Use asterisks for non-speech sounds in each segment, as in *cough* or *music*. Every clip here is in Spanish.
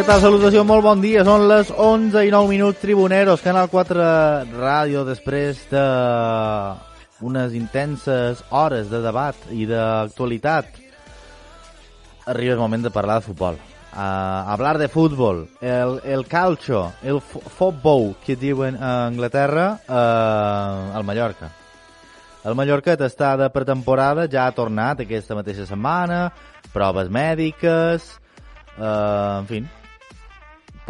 Què tal? Salutació, molt bon dia. Són les 11 i 9 minuts, Tribuneros, Canal 4 Ràdio, després de unes intenses hores de debat i d'actualitat. Arriba el moment de parlar de futbol. Uh, hablar de futbol, el, el calcio, el futbol que diuen a Anglaterra, uh, al Mallorca. El Mallorca està de pretemporada, ja ha tornat aquesta mateixa setmana, proves mèdiques, uh, en fi,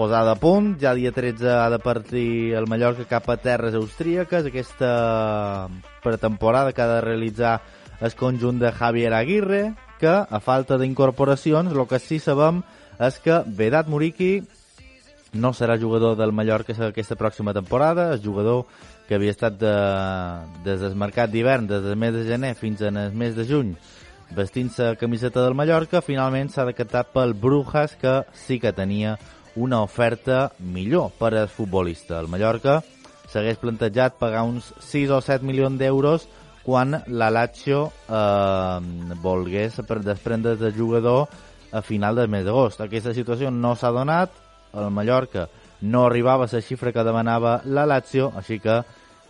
posada a punt, ja dia 13 ha de partir el Mallorca cap a terres austríaques, aquesta pretemporada que ha de realitzar el conjunt de Javier Aguirre, que, a falta d'incorporacions, el que sí sabem és que Vedat Muriqui no serà jugador del Mallorca aquesta pròxima temporada, és jugador que havia estat de, des del mercat d'hivern, des del mes de gener fins al mes de juny, vestint-se camiseta del Mallorca, finalment s'ha decatat pel Brujas, que sí que tenia una oferta millor per al futbolista. El Mallorca s'hagués plantejat pagar uns 6 o 7 milions d'euros quan la Lazio eh, volgués desprendre del jugador a final del mes d'agost. Aquesta situació no s'ha donat, el Mallorca no arribava a la xifra que demanava la Lazio, així que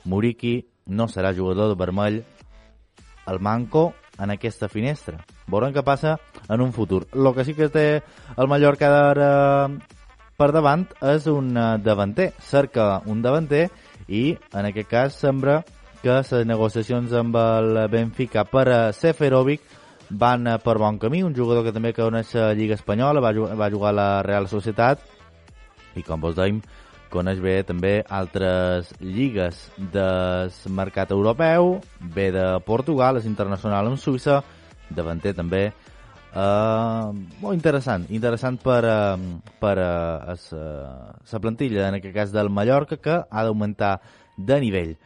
Muriqui no serà jugador de vermell el Manco en aquesta finestra. Veurem què passa en un futur. El que sí que té el Mallorca d'ara per davant és un davanter. Cerca un davanter i en aquest cas sembla que les negociacions amb el Benfica per a Seferovic van per bon camí, un jugador que també coneix la Lliga Espanyola, va jugar, va jugar a la Real Societat i com vos dèiem, coneix bé també altres lligues del mercat europeu, ve de Portugal, és internacional en Suïssa, davanter també, uh, molt interessant, interessant per, uh, per uh, la plantilla, en aquest cas del Mallorca, que ha d'augmentar de nivell.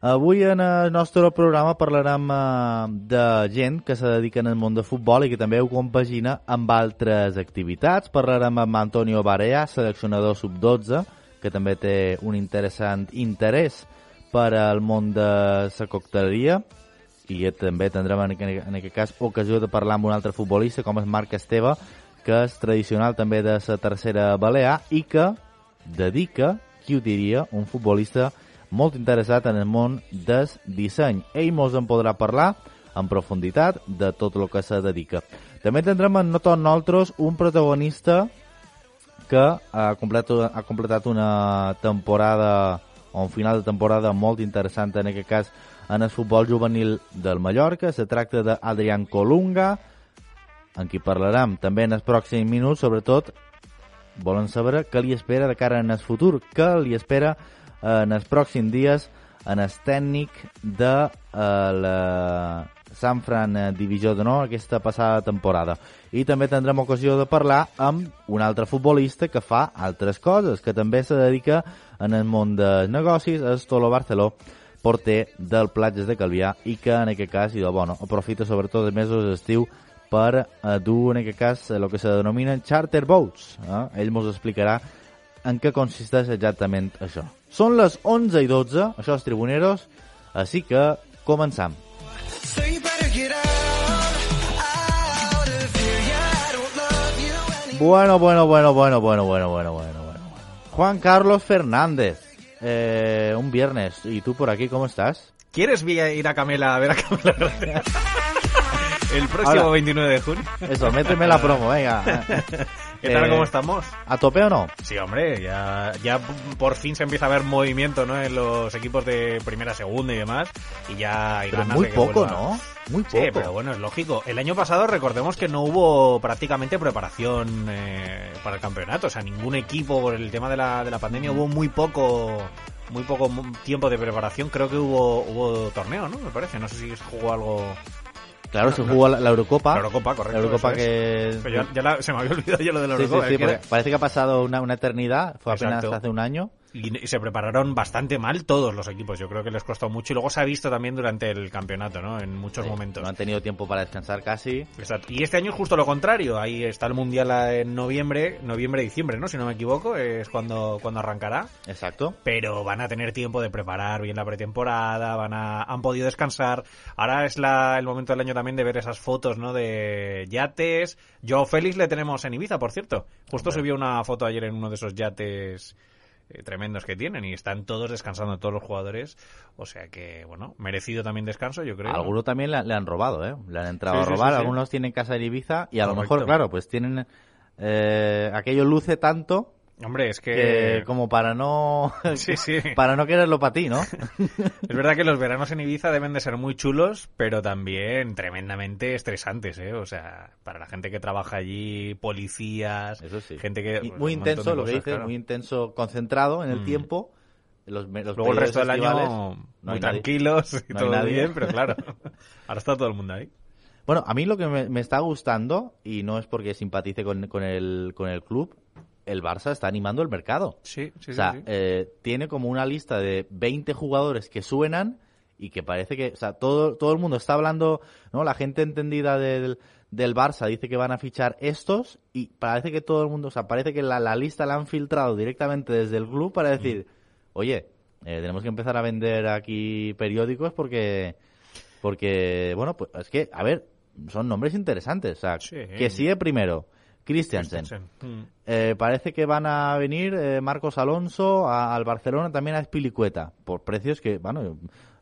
Avui en el nostre programa parlarem eh, de gent que se dedica al món de futbol i que també ho compagina amb altres activitats. Parlarem amb Antonio Barea, seleccionador sub-12, que també té un interessant interès per al món de la cocteleria i també tindrem en, en aquest cas ocasió de parlar amb un altre futbolista com és Marc Esteve, que és tradicional també de la tercera Balear i que dedica, qui ho diria, un futbolista molt interessat en el món del disseny. Ell mos en podrà parlar en profunditat de tot el que se dedica. També tindrem en tots nosaltres un protagonista que ha completat, ha completat una temporada o un final de temporada molt interessant en aquest cas en el futbol juvenil del Mallorca. Se tracta d'Adrián Colunga, en qui parlarem també en els pròxims minuts, sobretot volen saber què li espera de cara en el futur, què li espera en els pròxims dies en el tècnic de eh, la Sant Fran Divisió d'Honor aquesta passada temporada. I també tindrem ocasió de parlar amb un altre futbolista que fa altres coses, que també se dedica en el món dels negocis, és Tolo Barceló, porter del Platges de Calvià i que en aquest cas, i bueno, aprofita sobretot els mesos d'estiu per eh, dur en aquest cas el que se denominen charter boats. Eh? Ell ens explicarà en què consisteix exactament això. Són les 11 i 12, això és Tribuneros, així que començam. Bueno, bueno, bueno, bueno, bueno, bueno, bueno, bueno, bueno. Juan Carlos Fernández, eh, un viernes, ¿y tú por aquí cómo estás? ¿Quieres ir a Camela a ver a Camela? *laughs* El próximo Ahora, 29 de junio. Eso, méteme la promo, venga. *laughs* ¿Qué tal, cómo estamos? ¿A tope o no? Sí, hombre, ya, ya por fin se empieza a ver movimiento ¿no? en los equipos de primera, segunda y demás. Y ya hay pero muy poco, ¿no? Muy poco. Sí, pero bueno, es lógico. El año pasado recordemos que no hubo prácticamente preparación eh, para el campeonato. O sea, ningún equipo por el tema de la, de la pandemia hubo muy poco muy poco tiempo de preparación. Creo que hubo hubo torneo, ¿no? Me parece. No sé si jugó algo Claro, se jugó la, Eurocopa. La Eurocopa, correcto. La Eurocopa que... ya, ya la, se me había olvidado ya lo de la Eurocopa. Sí, sí, parece que ha pasado una, una eternidad, fue apenas hace un año. Y, se prepararon bastante mal todos los equipos. Yo creo que les costó mucho y luego se ha visto también durante el campeonato, ¿no? En muchos momentos. No han tenido tiempo para descansar casi. Exacto. Y este año es justo lo contrario. Ahí está el mundial en noviembre, noviembre-diciembre, ¿no? Si no me equivoco, es cuando, cuando arrancará. Exacto. Pero van a tener tiempo de preparar bien la pretemporada, van a, han podido descansar. Ahora es la, el momento del año también de ver esas fotos, ¿no? De yates. Yo Félix le tenemos en Ibiza, por cierto. Justo subió una foto ayer en uno de esos yates eh, tremendos que tienen y están todos descansando, todos los jugadores. O sea que, bueno, merecido también descanso, yo creo. Algunos también le, han robado, ¿eh? Le han entrado a robar, algunos tienen casa en Ibiza y a lo mejor, claro, pues tienen... Eh, aquello luce tanto Hombre, es que... como para no *laughs* sí, sí. *laughs* para no quererlo para ti, ¿no? *laughs* es verdad que los veranos en Ibiza deben de ser muy chulos, pero también tremendamente estresantes, ¿eh? O sea, para la gente que trabaja allí, policías, gente que pues, muy intenso, lo que dice, muy intenso, concentrado en el mm. tiempo. Los, Luego el resto del año muy tranquilos y todo bien, pero claro, ahora está todo el mundo ahí. Bueno, a mí lo que me, está gustando, y no es porque simpatice con, con, el, con el club, el Barça está animando el mercado. Sí, sí, o sea, eh, tiene como una lista de 20 jugadores que suenan y que parece que, o sea, todo, todo el mundo está hablando, ¿no? La gente entendida del, del Barça dice que van a fichar estos y parece que todo el mundo, o sea, parece que la, lista la han filtrado directamente desde el club para decir, oye, eh, tenemos que empezar a vender aquí periódicos porque, porque, bueno, pues es que, a ver, son nombres interesantes, o sea, que sigue primero Christiansen. Mm. Eh, parece que van a venir eh, Marcos Alonso al Barcelona, también a Espilicueta, por precios que, bueno,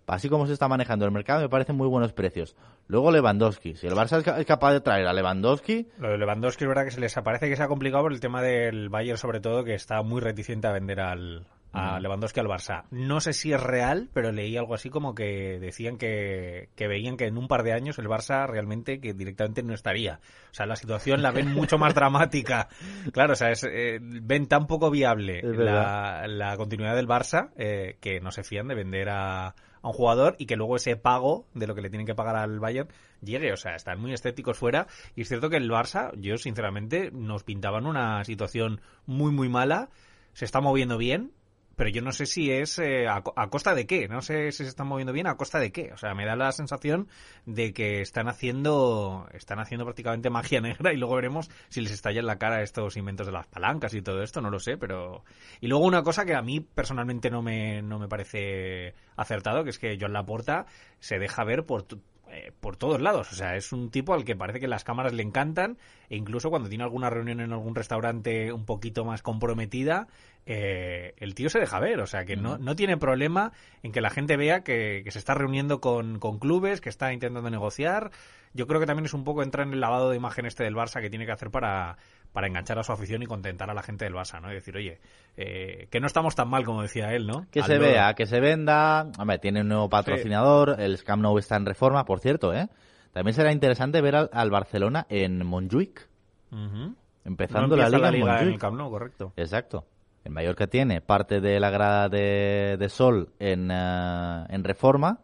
así como se está manejando el mercado, me parecen muy buenos precios. Luego Lewandowski. Si el Barça es capaz de traer a Lewandowski... Lo de Lewandowski es verdad que se les parece que se ha complicado por el tema del Bayern, sobre todo, que está muy reticente a vender al, a Lewandowski al Barça. No sé si es real, pero leí algo así como que decían que, que, veían que en un par de años el Barça realmente que directamente no estaría. O sea, la situación la ven mucho más *laughs* dramática. Claro, o sea, es, eh, ven tan poco viable la, la, continuidad del Barça eh, que no se fían de vender a, a un jugador y que luego ese pago de lo que le tienen que pagar al Bayern llegue. O sea, están muy estéticos fuera. Y es cierto que el Barça, yo sinceramente, nos pintaban una situación muy, muy mala. Se está moviendo bien, pero yo no sé si es eh, a, costa de qué, no sé si se están moviendo bien a costa de qué, o sea, me da la sensación de que están haciendo están haciendo prácticamente magia *laughs* negra y luego veremos si les estalla en la cara estos inventos de las palancas y todo esto, no lo sé, pero y luego una cosa que a mí personalmente no me no me parece acertado, que es que John Laporta se deja ver por eh, por todos lados. O sea, es un tipo al que parece que las cámaras le encantan e incluso cuando tiene alguna reunión en algún restaurante un poquito más comprometida, eh, el tío se deja ver. O sea, que no, no tiene problema en que la gente vea que, que se está reuniendo con, con, clubes, que está intentando negociar. Yo creo que también es un poco entrar en el lavado de imagen este del Barça que tiene que hacer para para enganchar a su afición y contentar a la gente del Barça, ¿no? Y decir, oye, eh, que no estamos tan mal como decía él, ¿no? Que se vea, que se venda. Hombre, tiene un nuevo patrocinador, el Scam Nou está en reforma, por cierto, ¿eh? También será interesante ver al, Barcelona en Montjuic. Empezando la liga, en Montjuic. correcto. Exacto. El Mallorca tiene parte de la grada de, Sol en, uh, en reforma.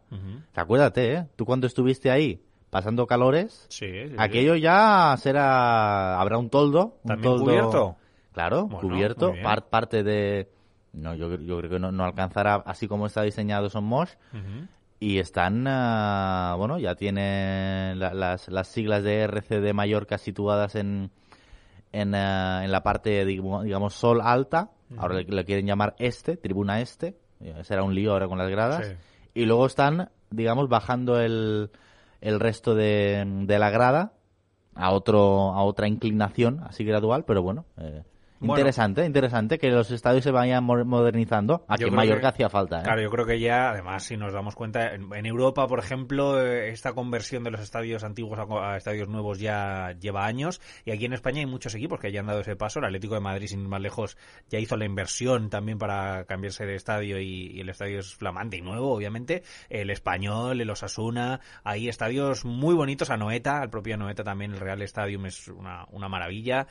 Acuérdate, ¿eh? Tú cuando estuviste ahí, pasando calores, aquello ya será, habrá un toldo. Un ¿También cubierto? Claro, cubierto, parte de... No, yo, creo que no, alcanzará así como está diseñado Son Mosh. Y están, ah, bueno, ya tienen las, las siglas de RC de Mallorca situadas en, en, ah, en la parte, digamos, sol alta. Ahora le, quieren llamar este, tribuna este. Será un lío ahora con las gradas. Y luego están, digamos, bajando el, el resto de, de la grada a otro a otra inclinación así gradual pero bueno eh, interesante, interesante que los estadios se vayan modernizando. Aquí en Mallorca hacía falta. ¿eh? Claro, yo creo que ya, además, si nos damos cuenta, en, Europa, por ejemplo, eh, esta conversión de los estadios antiguos a, estadios nuevos ya lleva años. Y aquí en España hay muchos equipos que ya han dado ese paso. El Atlético de Madrid, sin ir más lejos, ya hizo la inversión también para cambiarse de estadio y, el estadio es flamante y nuevo, obviamente. El Español, el Osasuna, hay estadios muy bonitos. A Noeta, al propio Noeta también, el Real Stadium es una, una maravilla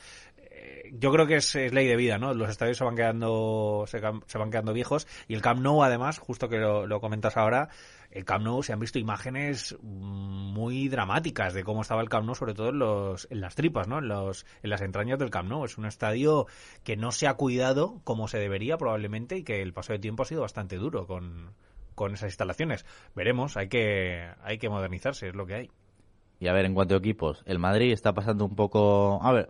yo creo que es, ley de vida, ¿no? Los estadios se van quedando se, van quedando viejos y el Camp Nou además, justo que lo, comentas ahora, el Camp Nou se han visto imágenes muy dramáticas de cómo estaba el Camp Nou, sobre todo en, los, en las tripas, ¿no? En, los, en las entrañas del Camp Nou. Es un estadio que no se ha cuidado como se debería probablemente y que el paso de tiempo ha sido bastante duro con, con esas instalaciones. Veremos, hay que, hay que modernizarse, es lo que hay. Y a ver, en cuanto a equipos, el Madrid está pasando un poco... A ver,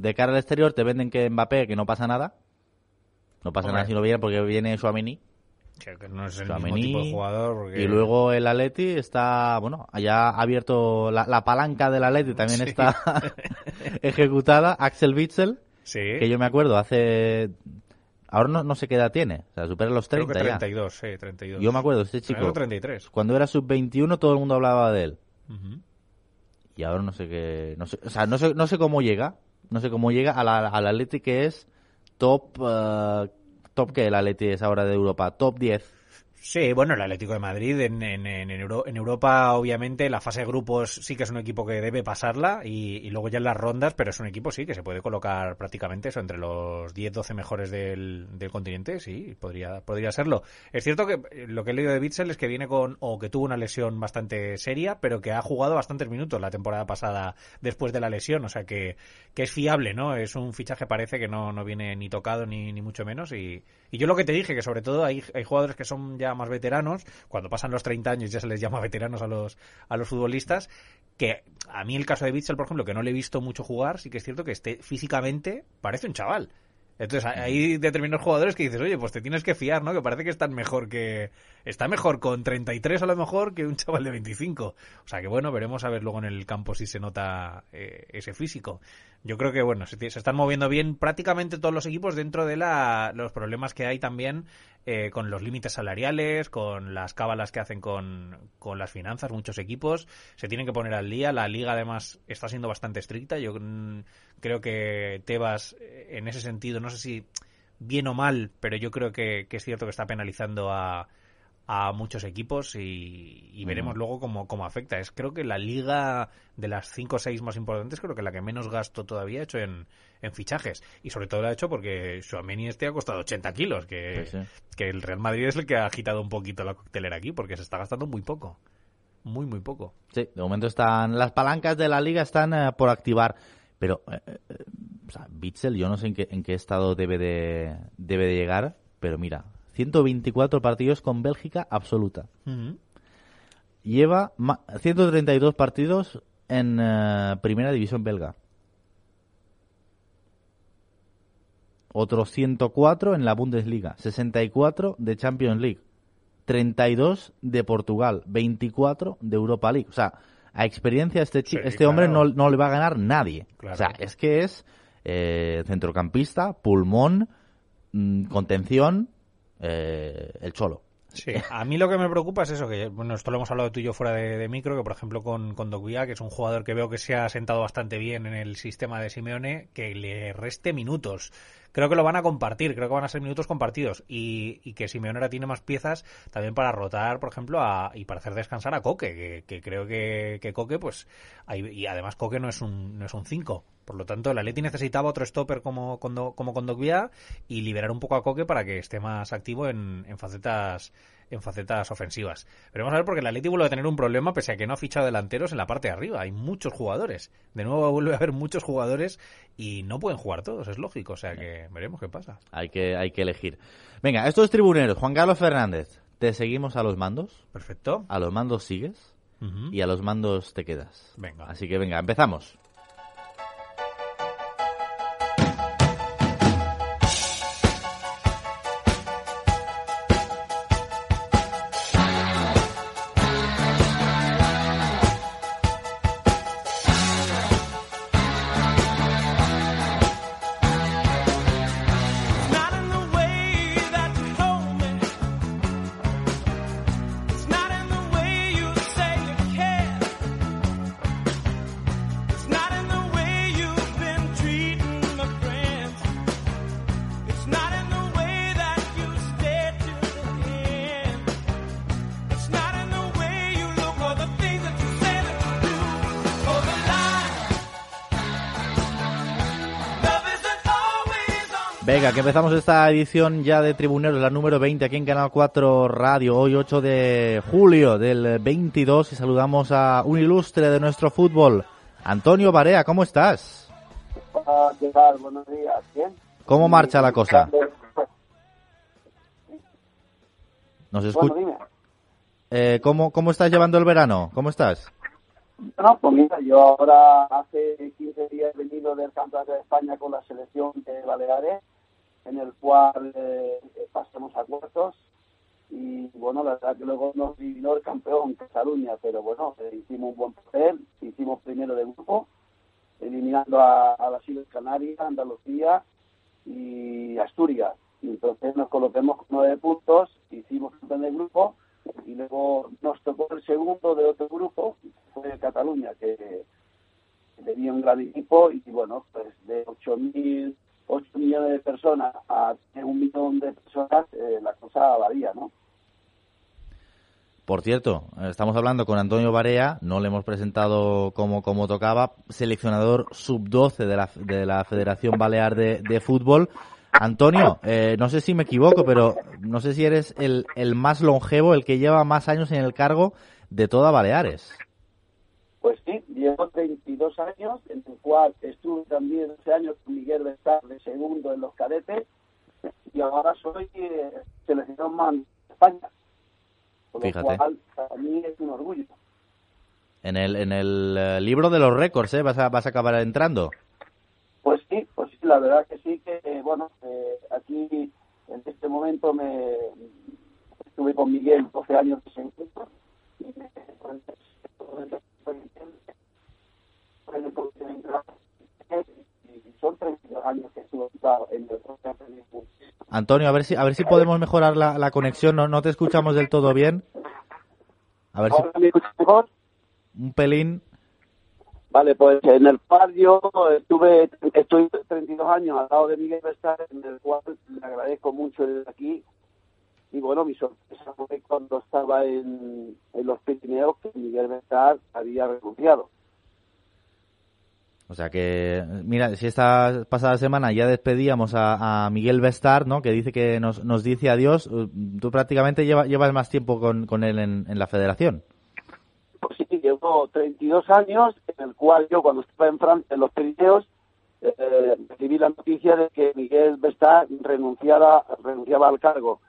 de cara al exterior te venden que Mbappé, que no pasa nada. No pasa nada si no viene porque viene Suamini. Que no es el mismo tipo de jugador. Y luego el Atleti está, bueno, ya ha abierto la, palanca del Atleti, también está *laughs* ejecutada. Axel Witzel, sí. que yo me acuerdo hace... Ahora no, no sé qué edad tiene, o sea, supera los 30 Creo que 32, sí, 32. Yo me acuerdo, este chico... 33. Cuando era sub-21 todo el mundo hablaba de él. Y ahora no sé qué... No sé, o sea, no sé, no sé cómo llega, no sé cómo llega a la, al Atleti que es top... Uh, top que el Atleti es ahora de Europa, top 10 Sí, bueno, el Atlético de Madrid en, en, en, Europa, obviamente, la fase de grupos sí que es un equipo que debe pasarla y, luego ya en las rondas, pero es un equipo sí que se puede colocar prácticamente eso entre los 10-12 mejores del, del, continente, sí, podría, podría serlo. Es cierto que eh, lo que he leído de Bitzel es que viene con, o que tuvo una lesión bastante seria, pero que ha jugado bastantes minutos la temporada pasada después de la lesión, o sea que, que es fiable, ¿no? Es un fichaje parece que no, no viene ni tocado ni, ni mucho menos y, y yo lo que te dije, que sobre todo hay, hay jugadores que son ya más veteranos, cuando pasan los 30 años ya se les llama veteranos a los, a los futbolistas, que a mí el caso de Bitzel, por ejemplo, que no le he visto mucho jugar, sí que es cierto que esté físicamente parece un chaval. Entonces hay determinados jugadores que dices, oye, pues te tienes que fiar, ¿no? Que parece que están mejor que... Está mejor con 33 a lo mejor que un chaval de 25. O sea que bueno, veremos a ver luego en el campo si se nota eh, ese físico. Yo creo que bueno, se, están moviendo bien prácticamente todos los equipos dentro de la, los problemas que hay también eh, con los límites salariales, con las cábalas que hacen con, con, las finanzas, muchos equipos se tienen que poner al día. La liga además está siendo bastante estricta. Yo mm, creo que Tebas eh, en ese sentido, no sé si bien o mal, pero yo creo que es cierto que está penalizando a, a muchos equipos y, veremos luego cómo, cómo, afecta. Es creo que la liga de las 5 o 6 más importantes, creo que la que menos gasto todavía ha hecho en, en fichajes. Y sobre todo lo ha hecho porque Suameni este ha costado 80 kilos, que, que el Real Madrid es el que ha agitado un poquito la coctelera aquí, porque se está gastando muy poco. Muy, muy poco. Sí, de momento están las palancas de la liga están eh, por activar. Pero, eh, eh, o sea, Bitzel, yo no sé en qué, en qué estado debe de, debe de llegar, pero mira, 124 partidos con Bélgica absoluta. Lleva 132 partidos en eh, Primera División belga. Otros 104 en la Bundesliga, 64 de Champions League, 32 de Portugal, 24 de Europa League. O sea, a experiencia este, este hombre no, no, le va a ganar nadie. O sea, es que es eh, centrocampista, pulmón, mm, contención, eh, el Cholo. Sí, a mí lo que me preocupa es eso, que bueno, esto lo hemos hablado tú y yo fuera de, micro, que por ejemplo con, con que es un jugador que veo que se ha sentado bastante bien en el sistema de Simeone, que le reste minutos creo que lo van a compartir, creo que van a ser minutos compartidos y, y que Simeone ahora tiene más piezas también para rotar, por ejemplo, a, y para hacer descansar a Coque, que, creo que, que, Coque, pues, y además Coque no es un no es un 5. Por lo tanto, el Atleti necesitaba otro stopper como, como, como y liberar un poco a Coque para que esté más activo en, en facetas en facetas ofensivas. Pero vamos a ver porque el Atleti vuelve a tener un problema pese a que no ha fichado delanteros en la parte de arriba. Hay muchos jugadores. De nuevo *laughs* vuelve a haber muchos jugadores y no pueden jugar todos, es lógico. O sea que veremos qué pasa. Hay que, hay que elegir. Venga, estos tribuneros. Juan Carlos Fernández, ¿te seguimos a los mandos? Perfecto. A los mandos sigues y a los mandos te quedas. Venga. Así que venga, empezamos. Empezamos esta edición ya de Tribuneros, la número 20 aquí en Canal 4 Radio, hoy 8 de julio del 22 y saludamos a un ilustre de nuestro fútbol, Antonio Barea, ¿cómo estás? Hola, ¿qué tal? Buenos días, ¿bien? ¿Cómo marcha la cosa? Nos escucha. Bueno. Eh, ¿cómo, ¿Cómo estás llevando el verano? ¿Cómo estás? No, pues mira, yo ahora hace 15 días he venido del Campeonato de España con la selección de Baleares, en el cual eh, pasamos a cuartos y bueno, la verdad que luego nos eliminó el campeón Cataluña, pero bueno, eh, hicimos un buen papel, hicimos primero de grupo, eliminando a, las Islas Canarias, Andalucía y Asturias. Y entonces nos colocamos con nueve puntos, hicimos campeón de grupo y luego nos tocó el segundo de otro grupo, fue Cataluña, que tenía un gran equipo y bueno, pues de 8.000, 8 millones de personas a un millón de personas, eh, la cosa varía, ¿no? Por cierto, estamos hablando con Antonio Barea, no le hemos presentado como, como tocaba, seleccionador sub-12 de la, de la Federación Balear de, de Fútbol. Antonio, eh, no sé si me equivoco, pero no sé si eres el, el más longevo, el que lleva más años en el cargo de toda Baleares. Pues sí, llevo 32 años, en el cual estuve también ese año con Miguel Bestar de segundo en los cadetes y ahora soy eh, seleccionador más de España. Lo Fíjate. cual, para mí es un orgullo. En el, en el eh, libro de los récords, ¿eh? Vas a, vas a acabar entrando. Pues sí, pues sí, la verdad que sí, que eh, bueno, eh, aquí en este momento me estuve con Miguel 12 años de segundo y me- y son 32 años que estuve ocupado en el proceso de Antonio, a ver si, a ver si podemos mejorar la, la conexión, no, no te escuchamos del todo bien. A ver si ¿Ahora me escuchas mejor? un pelín. Vale, pues en el par yo estuve, estoy 32 años al lado de Miguel Bestar, en el cual le agradezco mucho el de aquí. Y bueno, mi sorpresa fue cuando estaba en, en los Pirineos que Miguel Bestar había renunciado. O sea que, mira, si esta pasada semana ya despedíamos a, Miguel Bestar, ¿no? Que dice que nos, nos dice adiós. eh, Tú prácticamente lleva- llevas más tiempo con, con él en, en la federación. Pues sí, llevo 32 años, en el cual yo cuando estaba en Francia, en los Pirineos, eh, recibí la noticia de que Miguel Bestar renunciara, renunciaba al cargo.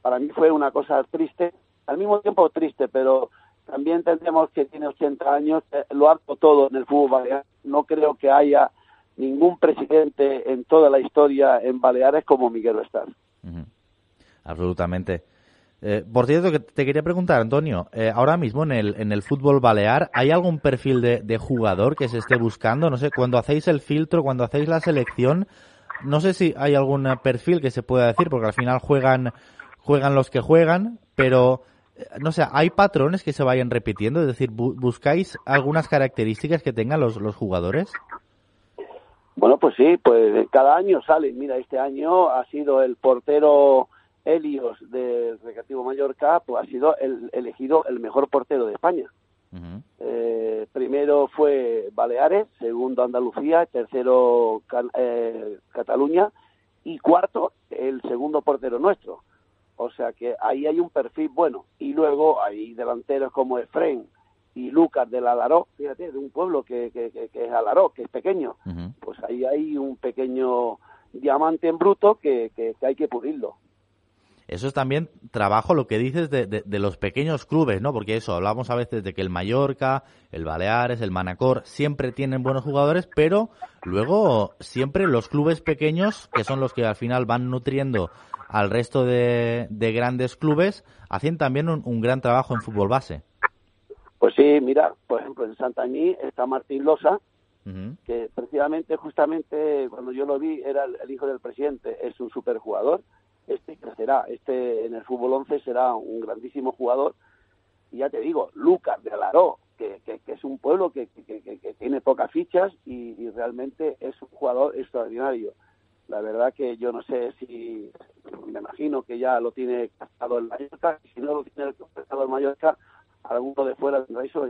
Para mí fue una cosa triste, al mismo tiempo triste, pero también entendemos que tiene 80 años, eh, lo harto todo en el fútbol balear. No creo que haya ningún presidente en toda la historia en Baleares como Miguel Bestar. Ujú. Absolutamente. Eh, por cierto, que te quería preguntar, Antonio, eh, ahora mismo en el, en el fútbol balear, ¿hay algún perfil de, de jugador que se esté buscando? No sé, cuando hacéis el filtro, cuando hacéis la selección, no sé si hay algún eh, perfil que se pueda decir, porque al final juegan, juegan los que juegan, pero no sé, ¿hay patrones que se vayan repitiendo? Es decir, bu- ¿buscáis algunas características que tengan los, los jugadores? Bueno, pues sí, pues cada año sale. Mira, este año ha sido el portero Helios del Recreativo Mallorca, pues ha sido el, elegido el mejor portero de España. Eh, primero fue Baleares, segundo Andalucía, tercero Can- eh, Cataluña y cuarto el segundo portero nuestro. O sea que ahí hay un perfil bueno. Y luego hay delanteros como Efren y Lucas del Alaró, fíjate, de un pueblo que, que, que- que es Alaró, que es pequeño. Pues ahí hay un pequeño diamante en bruto que, que- que hay que pulirlo. Eso es también trabajo, lo que dices de, de- de los pequeños clubes, ¿no? Porque eso, hablamos a veces de que el Mallorca, el Baleares, el Manacor, siempre tienen buenos jugadores, pero luego siempre los clubes pequeños, que son los que al final van nutriendo al resto de, de grandes clubes, hacen también un, un gran trabajo en fútbol base. Pues sí, mira, por ejemplo, en Santañí está Martín Losa, que precisamente, justamente, cuando yo lo vi, era el, el hijo del presidente, es un superjugador, este crecerá, este en el fútbol 11 será un grandísimo jugador, y ya te digo, Lucas de Alaró, que, que- es un pueblo que, que- tiene pocas fichas y, y realmente es un jugador extraordinario. La verdad que yo no sé si, me imagino que ya lo tiene captado el Mallorca, y si no lo tiene captado el Mallorca, alguno de fuera tendrá eso.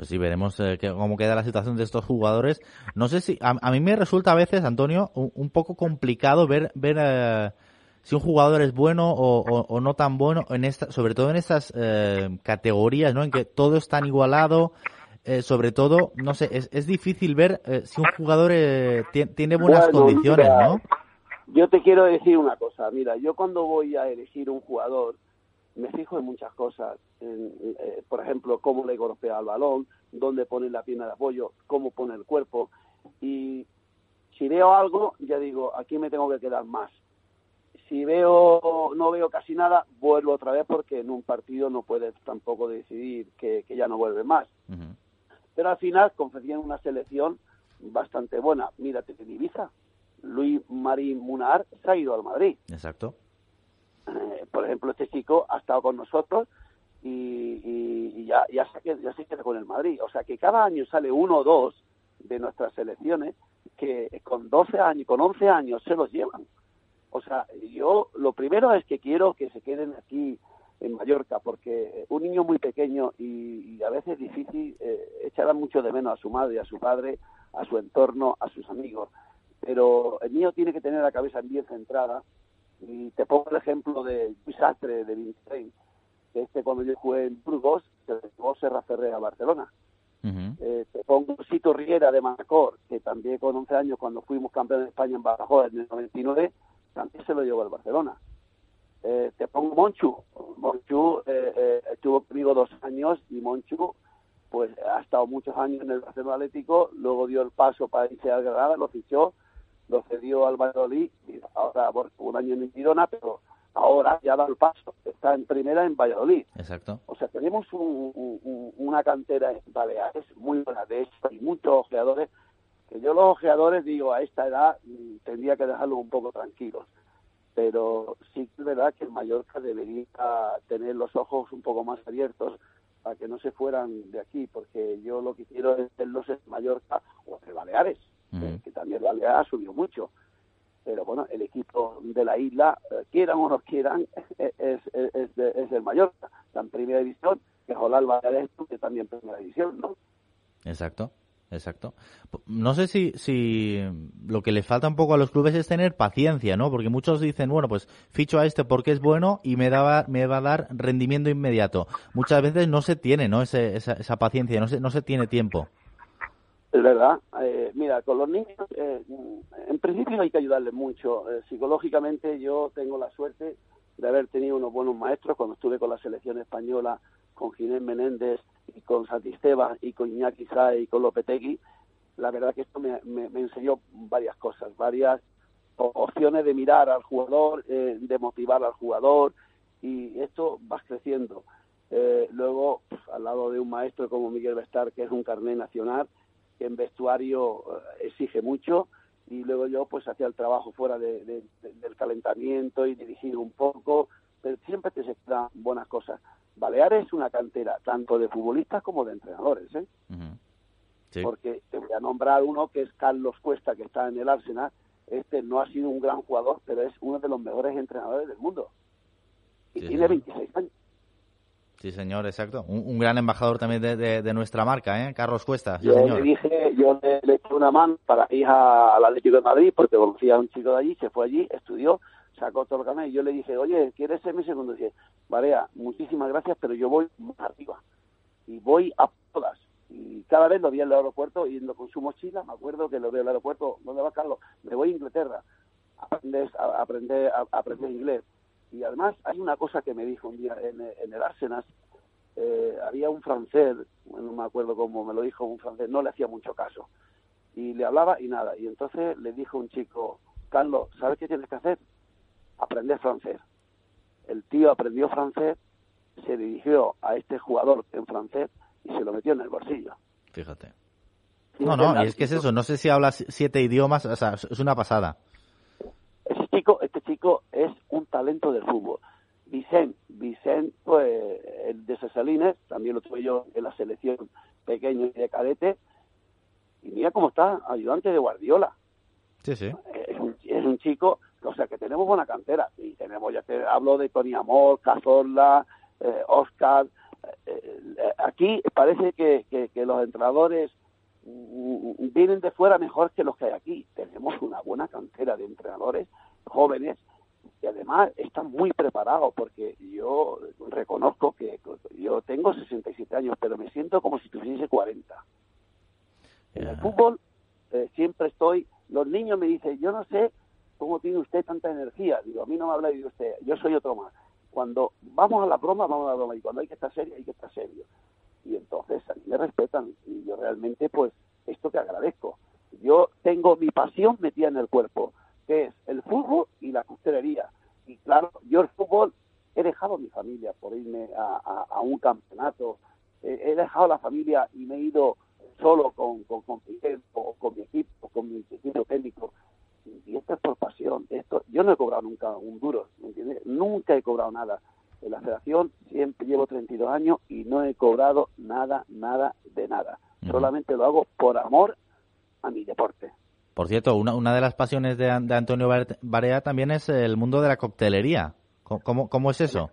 Pues sí, veremos eh, cómo queda la situación de estos jugadores. No sé si a, mí me resulta a veces, Antonio, un, poco complicado ver ver eh, si un jugador es bueno o, no tan bueno en esta, sobre todo en estas eh, categorías, ¿no? En que todo es tan igualado. sobre todo, no sé, es, es difícil ver si un jugador tiene buenas condiciones, ¿no? Yo te quiero decir una cosa, mira, yo cuando voy a elegir un jugador, me fijo en muchas cosas, eh, por ejemplo, cómo le golpea al balón, dónde pone la pierna de apoyo, cómo pone el cuerpo. Y si veo algo, ya digo, aquí me tengo que quedar más. Si veo, no veo casi nada, vuelvo otra vez porque en un partido no puedes tampoco decidir que, ya no vuelve más. Pero al final confeccionan una selección bastante buena. Mírate en Ibiza, Luis Marín Munar se ha ido al Madrid. Exacto. Eh, por ejemplo, este chico ha estado con nosotros y, ya, ya, se, ya se queda con el Madrid. O sea que cada año sale uno o dos de nuestras selecciones que con 12 años, con 11 años se los llevan. O sea, yo lo primero es que quiero que se queden aquí en Mallorca, porque un niño muy pequeño y, a veces difícil eh, echará mucho de menos a su madre, a su padre, a su entorno, a sus amigos. Pero el niño tiene que tener la cabeza bien centrada y te pongo el ejemplo de Luis Astre, de Vincennes, que este cuando yo jugué en Burgos, se llevó Serra Ferrer a Barcelona. Eh, te pongo Sito Riera de Manacor, que también con 11 años, cuando fuimos campeones de España en Badajoz en el 99, también se lo llevó al Barcelona. Eh, te pongo Monchu. Monchu eh, estuvo conmigo dos años y Monchu pues ha estado muchos años en el Barcelona Atlético, luego dio el paso para irse a Granada, lo fichó lo cedió al Valladolid, y ahora por un año en Girona, pero ahora ya da el paso, está en primera en Valladolid. Exacto. O sea, tenemos una cantera en Baleares muy buena, de hecho, hay muchos ojeadores, que yo los ojeadores digo, a esta edad mm, tendría que dejarlos un poco tranquilos. Pero sí que es verdad que en Mallorca debería tener los ojos un poco más abiertos para que no se fueran de aquí, porque yo lo que quiero es verlos en Mallorca o en Baleares que también la ha subido mucho. Pero bueno, el equipo de la isla, eh, quieran o no quieran, *laughs* es, es, es, es el Mallorca. Está en primera división, que Jolal esto, que también en primera división, ¿no? Exacto. Exacto. No sé si, si lo que le falta un poco a los clubes es tener paciencia, ¿no? Porque muchos dicen, bueno, pues ficho a este porque es bueno y me, daba, me va a dar rendimiento inmediato. Muchas veces no se tiene, ¿no? esa, esa paciencia, no se, no se tiene tiempo. Es verdad. Eh, mira, con los niños, eh, en principio hay que ayudarles mucho. Eh, psicológicamente yo tengo la suerte de haber tenido unos buenos maestros cuando estuve con la selección española, con Ginés Menéndez y con Satisteba y con Iñaki Sae y con Lopetegui. La verdad que esto me, enseñó varias cosas, varias opciones de mirar al jugador, de motivar al jugador y esto va creciendo. luego, pues, al lado de un maestro como Miguel Bestar, que es un carné nacional, que en vestuario eh, exige mucho y luego yo pues hacía el trabajo fuera de, del calentamiento y dirigir un poco, pero siempre te se quedan buenas cosas. Baleares es una cantera tanto de futbolistas como de entrenadores, ¿eh? Porque te voy a nombrar uno que es Carlos Cuesta, que está en el Arsenal. Este no ha sido un gran jugador, pero es uno de los mejores entrenadores del mundo. Y tiene 26 años. Sí, señor, exacto. Un, gran embajador también de, de, nuestra marca, ¿eh? Carlos Cuesta. yo le dije, yo le, eché una mano para ir a, al Atlético de Madrid porque conocía a un chico de allí, se fue allí, estudió, sacó todo el canal y yo le dije, oye, ¿quieres ser mi segundo? Y dije, Varea, muchísimas gracias, pero yo voy más arriba y voy a todas. Y cada vez lo vi en el aeropuerto yendo con su mochila, me acuerdo que lo veo en el aeropuerto, ¿dónde va Carlos? Me voy a Inglaterra a aprender, a aprender, a aprender inglés y además hay una cosa que me dijo un día en, el Arsenal, eh, había un francés, no me acuerdo cómo me lo dijo un francés, no le hacía mucho caso. Y le hablaba y nada. Y entonces le dijo un chico, Carlos, ¿sabes qué tienes que hacer? Aprender francés. El tío aprendió francés, se dirigió a este jugador en francés y se lo metió en el bolsillo. Fíjate. No, no, y es que es eso, no sé si hablas siete idiomas, o sea, es una pasada es un talento del fútbol. Vicente, Vicente, pues, el de Cesalines, también lo tuve yo en la selección pequeño y de cadete, y mira cómo está, ayudante de Guardiola. Sí, sí. Es un, chico, o sea, que tenemos buena cantera, y tenemos, ya te hablo de Tony Amor, Cazorla, eh, Oscar, aquí parece que, que, los entrenadores mm, vienen de fuera mejor que los que hay aquí. Tenemos una buena cantera de entrenadores jóvenes y además están muy preparados porque yo reconozco que yo tengo 67 años, pero me siento como si tuviese 40. En el fútbol eh, siempre estoy, los niños me dicen, yo no sé cómo tiene usted tanta energía. Digo, a mí no me habla de usted, yo soy otro más. Cuando vamos a la broma, vamos a la broma, y cuando hay que estar serio, hay que estar serio. Y entonces a mí me respetan, y yo realmente, pues, esto te agradezco. Yo tengo mi pasión metida en el cuerpo que es el fútbol y la costelería. Y claro, yo el fútbol he dejado a mi familia por irme a, un campeonato, he dejado a la familia y me he ido solo con, con, con, con mi equipo, con mi equipo técnico. Y esto es por pasión. Esto, yo no he cobrado nunca un duro, Nunca he cobrado nada. En la federación siempre llevo 32 años y no he cobrado nada, nada de nada. Solamente lo hago por amor a mi deporte. Por cierto, una, una de las pasiones de, Antonio Barea también es el mundo de la coctelería. ¿Cómo, cómo es eso?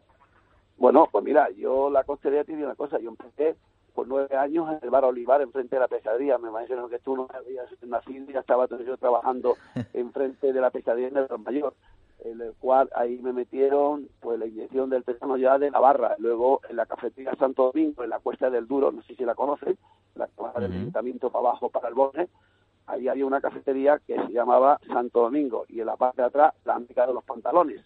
Bueno, pues mira, yo la coctelería tiene una cosa. Yo empecé por nueve años en el bar Olivar, enfrente de la pesadilla. Me imagino que tú no habías nacido y ya estaba yo trabajando *laughs* enfrente de la pesadilla en el Mayor, en el cual ahí me metieron pues la inyección del tétano ya de Navarra. Luego en la cafetería Santo Domingo, en la Cuesta del Duro, no sé si la conocen, la que del ayuntamiento para abajo, para el bosque ahí había una cafetería que se llamaba Santo Domingo y en la parte de atrás la han de los pantalones.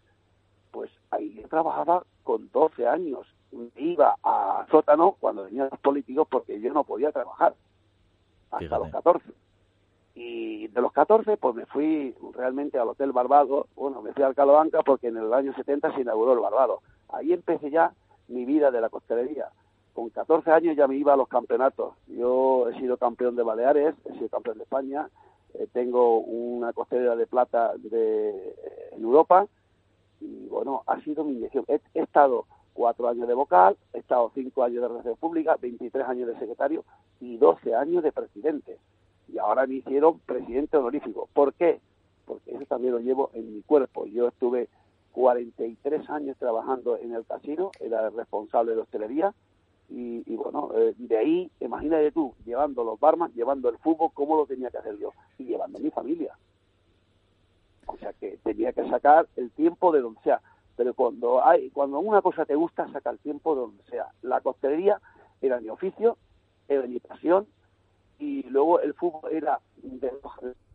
Pues ahí yo trabajaba con 12 años. Iba a sótano cuando venían los políticos porque yo no podía trabajar hasta los 14. Y de los 14 pues me fui realmente al Hotel Barbado, bueno, me fui al Calobanca porque en el año 70 se inauguró el Barbado. Ahí empecé ya mi vida de la costelería con 14 años ya me iba a los campeonatos. Yo he sido campeón de Baleares, he sido campeón de España, eh, tengo una costelera de plata de, eh, en Europa y bueno, ha sido mi inyección. He, estado cuatro años de vocal, he estado cinco años de relación pública, 23 años de secretario y 12 años de presidente. Y ahora me hicieron presidente honorífico. ¿Por qué? Porque eso también lo llevo en mi cuerpo. Yo estuve 43 años trabajando en el casino, era el responsable de hostelería, y, bueno, eh, de ahí, imagínate tú, llevando los barman, llevando el fútbol, cómo lo tenía que hacer yo, y llevando a mi familia. O sea que tenía que sacar el tiempo de donde sea. Pero cuando hay, cuando una cosa te gusta, saca el tiempo de donde sea. La costelería era mi oficio, era mi pasión, y luego el fútbol era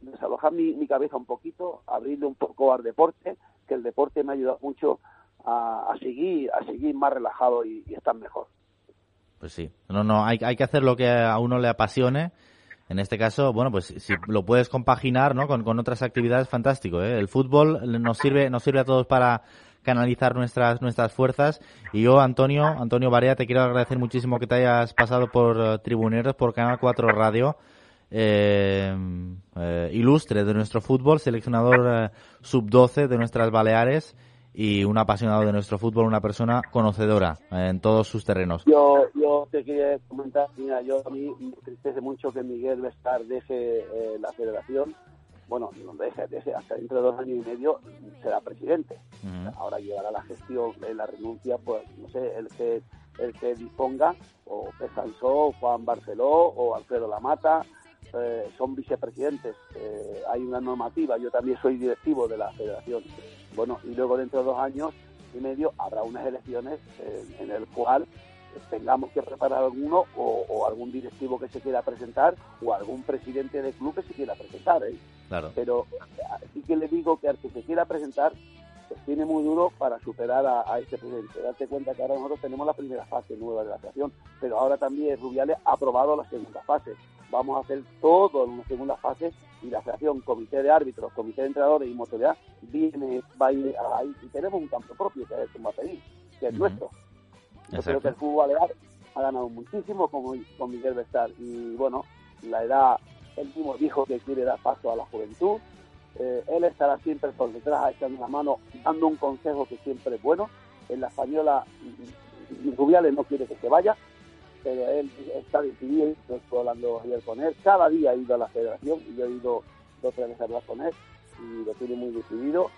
desalojar mi, cabeza un poquito, abrirle un poco al deporte, que el deporte me ha ayudado mucho a, seguir, a seguir más relajado y estar mejor. Pues sí. No, no, hay, hay que hacer lo que a uno le apasione. En este caso, bueno, pues si lo puedes compaginar, ¿no? Con, con otras actividades, fantástico, ¿eh? El fútbol nos sirve, nos sirve a todos para canalizar nuestras nuestras fuerzas y yo Antonio Antonio Barea te quiero agradecer muchísimo que te hayas pasado por uh, Tribuneros por Canal 4 Radio eh, eh, ilustre de nuestro fútbol seleccionador sub 12 de nuestras Baleares y un apasionado de nuestro fútbol, una persona conocedora en todos sus terrenos. Yo, yo te quería comentar, mira, yo a mí me tristece mucho que Miguel Vestar deje eh, la federación. Bueno, no deje, deje, hasta dentro de dos años y medio será presidente. Ahora llevará la gestión, de la renuncia, pues no sé, el que el que disponga, o Pesansó, Juan Barceló, o Alfredo Lamata, eh, son vicepresidentes. Eh, hay una normativa, yo también soy directivo de la federación bueno, y luego dentro de dos años y medio habrá unas elecciones en, el cual tengamos que preparar alguno o, algún directivo que se quiera presentar o algún presidente de club que se quiera presentar. ¿eh? Claro. Pero sí que le digo que al que se quiera presentar pues tiene muy duro para superar a, este presidente. Darte cuenta que ahora nosotros tenemos la primera fase nueva de la asociación, pero ahora también Rubiales ha aprobado la segunda fase. Vamos a hacer todo en una segunda fase y la Federación, Comité de Árbitros, Comité de Entrenadores y Motoridad viene, va a ir ahí y tenemos un campo propio que es el Baterí, que es nuestro. Yo creo que el fútbol ha ganado muchísimo con, con Miguel Bestar y bueno, la edad, él mismo dijo que quiere dar paso a la juventud, eh, él estará siempre por detrás echando la mano, dando un consejo que siempre es bueno. En la española, Rubiales no quiere que se vaya, pero él está decidido, estoy hablando ayer con él, cada día ha ido a la federación y yo he ido dos o tres veces a hablar con él y lo tiene muy decidido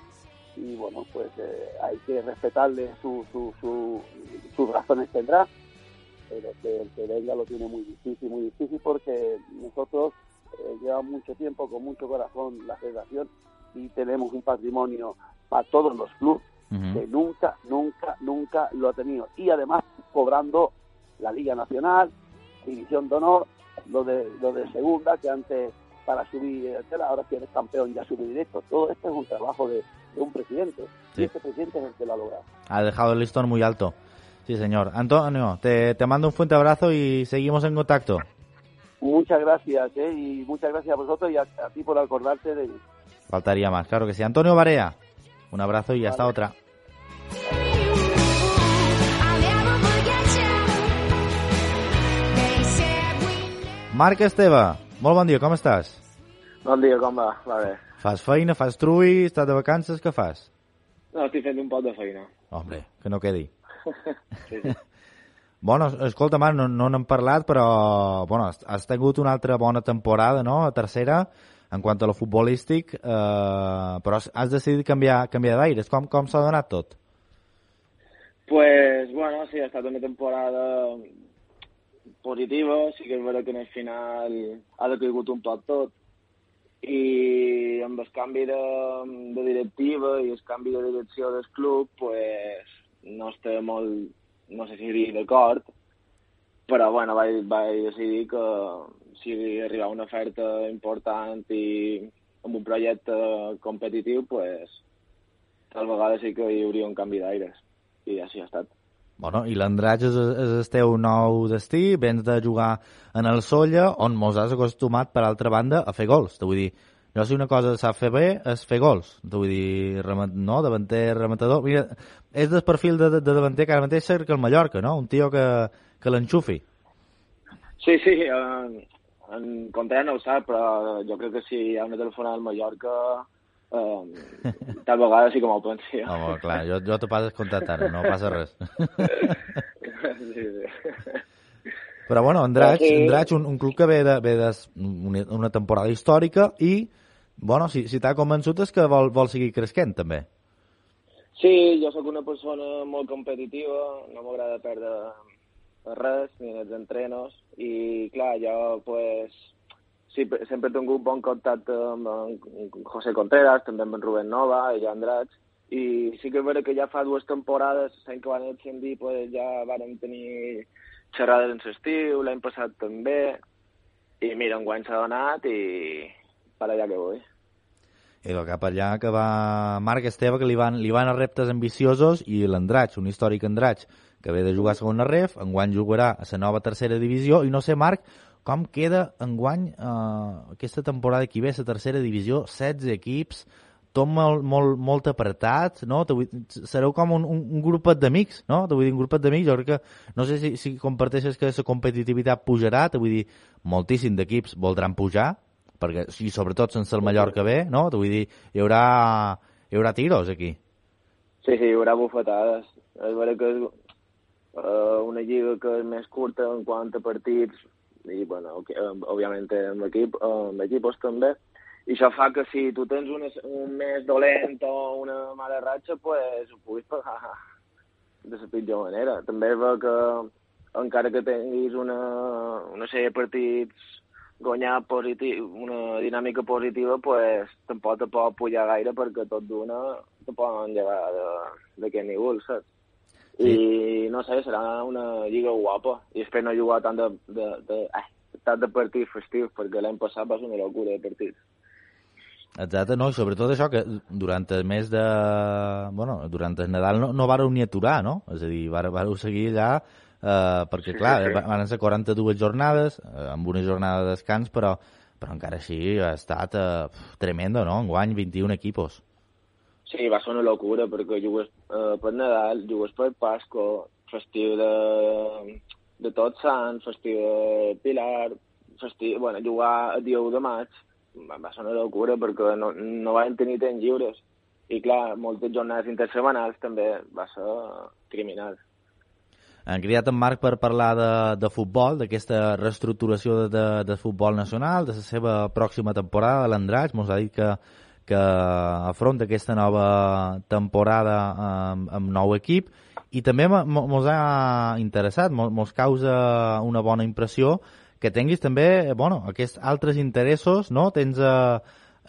y bueno, pues eh, hay que respetarle su, su, sus razones tendrá pero que el venga lo tiene muy difícil, muy difícil porque nosotros eh, llevamos mucho tiempo con mucho corazón la federación y tenemos un patrimonio para todos los clubes Ujú. que nunca, nunca, nunca lo ha tenido. Y además cobrando la Liga Nacional, División de Honor, lo de, lo de segunda, que antes para subir, etcétera, ahora que eres campeón ya sube directo. Todo esto es un trabajo de, de un presidente. Sí. Y este presidente es el que lo ha logrado. Ha dejado el listón muy alto. Sí, señor. Antonio, te, te mando un fuerte abrazo y seguimos en contacto. Muchas gracias, ¿eh? y muchas gracias a vosotros y a, a ti por acordarte de mí. Faltaría más, claro que sí. Antonio Barea, un abrazo y hasta Vale. otra. Marc Esteve, molt bon dia, com estàs? Bon dia, com va? Va bé. Fas feina, fas trui, estàs de vacances, què fas? No, estic fent un poc de feina. Hombre, que no quedi. *laughs* Sí, sí. *laughs* Bueno, escolta, Marc, no no n'hem parlat, però bueno, has, has tingut una altra bona temporada, no?, a tercera, en quant a lo futbolístic, eh, però has, has decidit canviar, canviar d'aires. Com, com s'ha donat tot? Pues, bueno, sí, ha estat una temporada positiva, sí que és veritat que en el final ha decaigut un poc tot, i amb el canvi de, de directiva i el canvi de direcció del club, pues, no estem molt, no sé si dir d'acord, però bueno, vaig, vaig decidir que si arribava una oferta important i amb un projecte competitiu, pues, tal vegada sí que hi hauria un canvi d'aires. I així ha estat. Bueno, i l'Andratx és, és el teu nou destí, vens de jugar en el Solla, on mos has acostumat, per altra banda, a fer gols. Te vull dir, jo si una cosa sap fer bé és fer gols. Te vull dir, remat, no, davanter, rematador. Mira, és del perfil de, de, de davanter que ara mateix cerca el Mallorca, no? Un tio que, que l'enxufi. Sí, sí, en, en Contreras no ho sap, però jo crec que si hi ha una telefonada al Mallorca, eh, tal vegada sí que me'l pensi. Home, clar, jo, jo te passes ara, no passa res. sí, sí. Però bueno, Andratx, Sí. Andratx un, un club que ve de, ve de una, temporada històrica i, bueno, si, si t'ha convençut és que vol, vol seguir creixent, també. Sí, jo sóc una persona molt competitiva, no m'agrada perdre res, ni en els entrenos, i clar, jo pues, sí, sempre he tingut bon contacte amb en José Contreras, també amb en Rubén Nova i Jan Draig, i sí que vera que ja fa dues temporades, l'any que van ascendir, pues, ja vàrem tenir xerrades en l'estiu, l'any passat també, i mira, enguany s'ha donat i per allà que vull. I el cap allà que va Marc Esteve, que li van, li van a reptes ambiciosos, i l'Andratx, un històric Andratx, que ve de jugar a segona ref, enguany jugarà a la nova tercera divisió, i no sé, Marc, com queda enguany eh, aquesta temporada que ve, la tercera divisió, 16 equips, tot molt, molt, molt apretat, no? Sereu com un, un, un grupet d'amics, no? Te dir, un grupet d'amics, jo crec que, no sé si, si comparteixes que la competitivitat pujarà, te vull dir, moltíssim d'equips voldran pujar, perquè, i sobretot sense el Mallorca bé, no? Te vull dir, hi haurà, hi haurà tiros aquí. Sí, sí, hi haurà bufetades. És vera que és uh, una lliga que és més curta en quant a partits i, bueno, ok, eh, òbviament amb, equip, eh, amb equipos també, i això fa que si tu tens un, un mes dolent o una mala ratxa, pues, ho puguis pagar de la pitjor manera. També és que encara que tinguis una, una sèrie de partits guanyar positiu, una dinàmica positiva, pues, tampoc te pot pujar gaire perquè tot d'una te poden llegar de- d'aquest nivell, saps? I no sé, serà una lliga guapa. I espero no jugar tant de, de, de, ai, tant de partits festius, perquè l'any passat va ser una locura de partits. Exacte, no, i sobretot això que durant el mes de... Bueno, durant el Nadal no, no vareu ni aturar, no? És a dir, vareu, vareu seguir allà eh, perquè, Sí, clar, sí, sí. va- van ser 42 jornades, eh, amb una jornada de descans, però, però encara així ha estat eh, tremendo, no? Enguany 21 equipos. Sí, va ser una locura, perquè jugues eh, per Nadal, jugues per Pasco, festiu de, de Tots Sants, festiu de Pilar, festiu, bueno, jugar el dia 1 de maig, va, ser una locura perquè no, no van tenir temps lliures. I clar, moltes jornades intersetmanals també va ser criminal. Han cridat en Marc per parlar de, de futbol, d'aquesta reestructuració de, de, de futbol nacional, de la seva pròxima temporada l'Andratx. Ens ha dit que, que afronta aquesta nova temporada amb, amb nou equip I també mos ha interessat, mos causa una bona impressió que tinguis també, bueno, aquests altres interessos, no? Tens eh,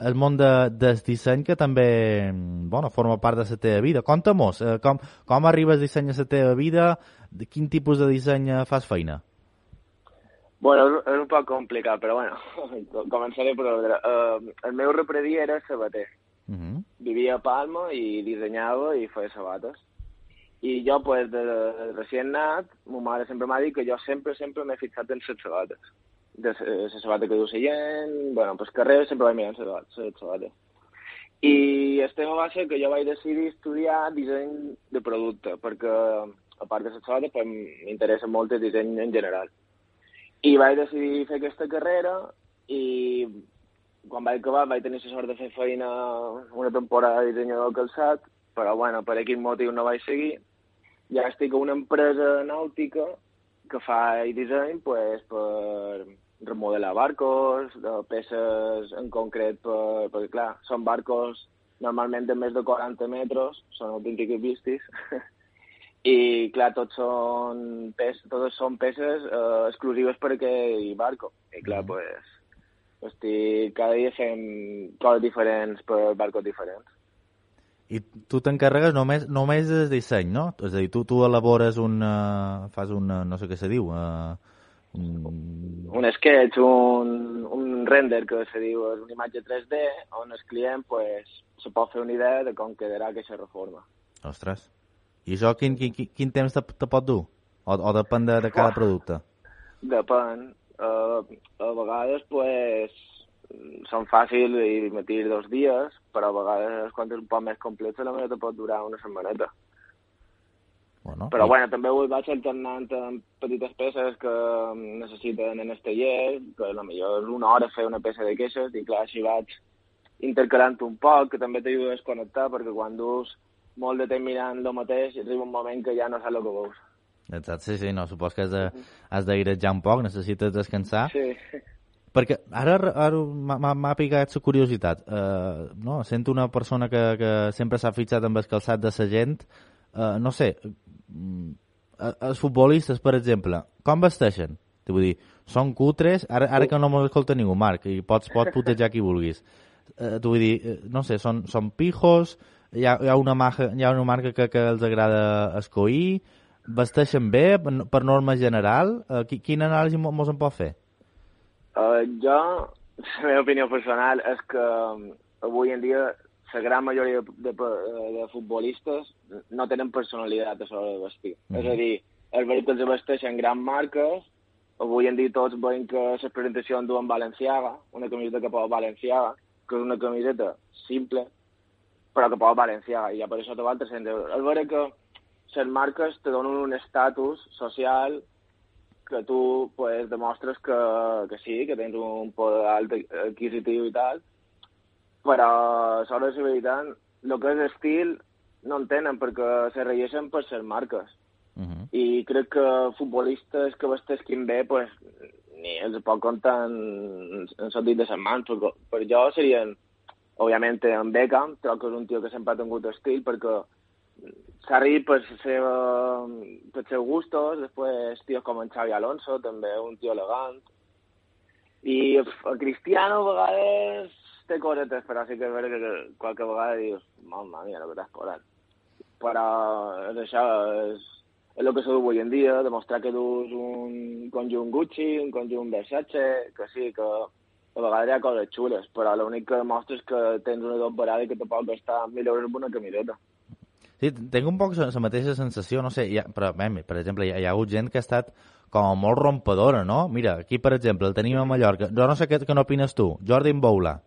el món de, del disseny que també, bueno, forma part de la teva vida. Conta-mos, eh, com, com arribes a dissenyar la teva vida, de quin tipus de disseny eh, fas feina? Bueno, és, un poc complicat, però bueno, *laughs* començaré per ordre. Uh, el meu repredí era sabater. Uh -huh. Vivia a Palma i dissenyava i feia sabates. I jo, pues, de, de recient nat, ma mare sempre m'ha dit que jo sempre, sempre m'he fixat en les sabates. De la sabata que du la gent, bueno, pues carrer sempre vaig mirant les sabates. I el tema va ser que jo vaig decidir estudiar disseny de producte, perquè, a part de les sabates, pues, m'interessa molt el disseny en general. I vaig decidir fer aquesta carrera i quan vaig acabar vaig tenir la sort de fer feina una temporada de dissenyador calçat, però bueno, per aquell motiu no vaig seguir. Ja estic a una empresa nàutica que fa disseny pues, per remodelar barcos, de peces en concret, per, perquè clar, són barcos normalment de més de 40 metres, són autèntics vistis, *laughs* i clar, tots són, pes, totes són peces eh, exclusives per aquell barco. I clar, pues, estic cada dia fent coses diferents per barcos diferents. I tu t'encarregues només, només del disseny, no? És a dir, tu, tu elabores un... Uh, fas un... Uh, no sé què se diu... Uh, un... Un sketch, un, un render que se diu és una imatge 3D on el client pues, se pot fer una idea de com quedarà aquesta reforma. Ostres. I això quin, quin, quin- temps te, te pot dur? O, o depèn de, de cada producte? Depèn. Uh, a vegades pues, són fàcils i me tiro dos dies, però a vegades quan és un poc més complex la meva pot durar una setmaneta. Bueno, Però i- bueno, també ho vaig alternant amb petites peces que necessiten en el taller, que a lo millor és una hora fer una peça de queixes, i clar, així vaig intercalant un poc, que també t'ajuda a desconnectar, perquè quan dus molt de temps mirant el mateix, arriba un moment que ja no saps el que veus. Exacte, sí, sí, no, supos que has de, has d'airejar un poc, necessites descansar. Sí. Perquè ara, ara m'ha- picat la curiositat. Uh, no? Sento una persona que, que sempre s'ha fixat amb el calçat de la gent. Uh, no sé, mm, eh, els futbolistes, per exemple, com vesteixen? Te vull dir, són cutres, ara, ara que no mos escolta ningú, Marc, i pots, pots putejar qui vulguis. Uh, t'ho vull dir, no sé, són, són pijos, hi ha, hi ha, una, marca, hi ha una marca que, que els agrada escoir, vesteixen bé, per, norma general, qui, quina anàlisi mo- mos en pot fer? Uh, jo, la meva opinió personal és que um, avui en dia la gran majoria de, de, de futbolistes no tenen personalitat a l'hora de vestir. Mhm. És a dir, és veritat que els vesteixen grans marques, avui en dia tots veiem que les presentacions duen Balenciaga, una camiseta que posa Balenciaga, que és una camiseta simple, però que posa Balenciaga, i ja per això te val 300 euros. És veritat que les marques te donen un estatus social que tu pues, demostres que, que sí, que tens un poder alt adquisitiu i tal, però a l'hora de la veritat, el que és estil no en tenen perquè se regeixen per ser marques. Uh -huh. I crec que futbolistes que vestesquin bé, pues, ni els pot comptar en, en sentit de ses mans, perquè per jo serien, òbviament, en Beckham, que és un tio que sempre ha tingut estil, perquè seva, per els seus gustos, després tios com en Xavi Alonso, també un tio elegant, i el Cristiano a vegades té cosetes, però sí que és veritat que vegada mamma mia, el que t'has posat. Però és això, és, és el que s'ha avui en dia, demostrar que dus un conjunt Gucci, un conjunt Versace, que sí, que a vegades hi ha coses xules, però l'únic que demostra és que tens una barada i que te pot gastar mil euros en una camiseta. Sí, tinc un poc la mateixa sensació, no sé, ha, però, bé, per exemple, hi ha, hi ha hagut gent que ha estat com a molt rompedora, no? Mira, aquí, per exemple, el tenim a Mallorca. Jo no sé què, què n'opines tu. Jordi Boula.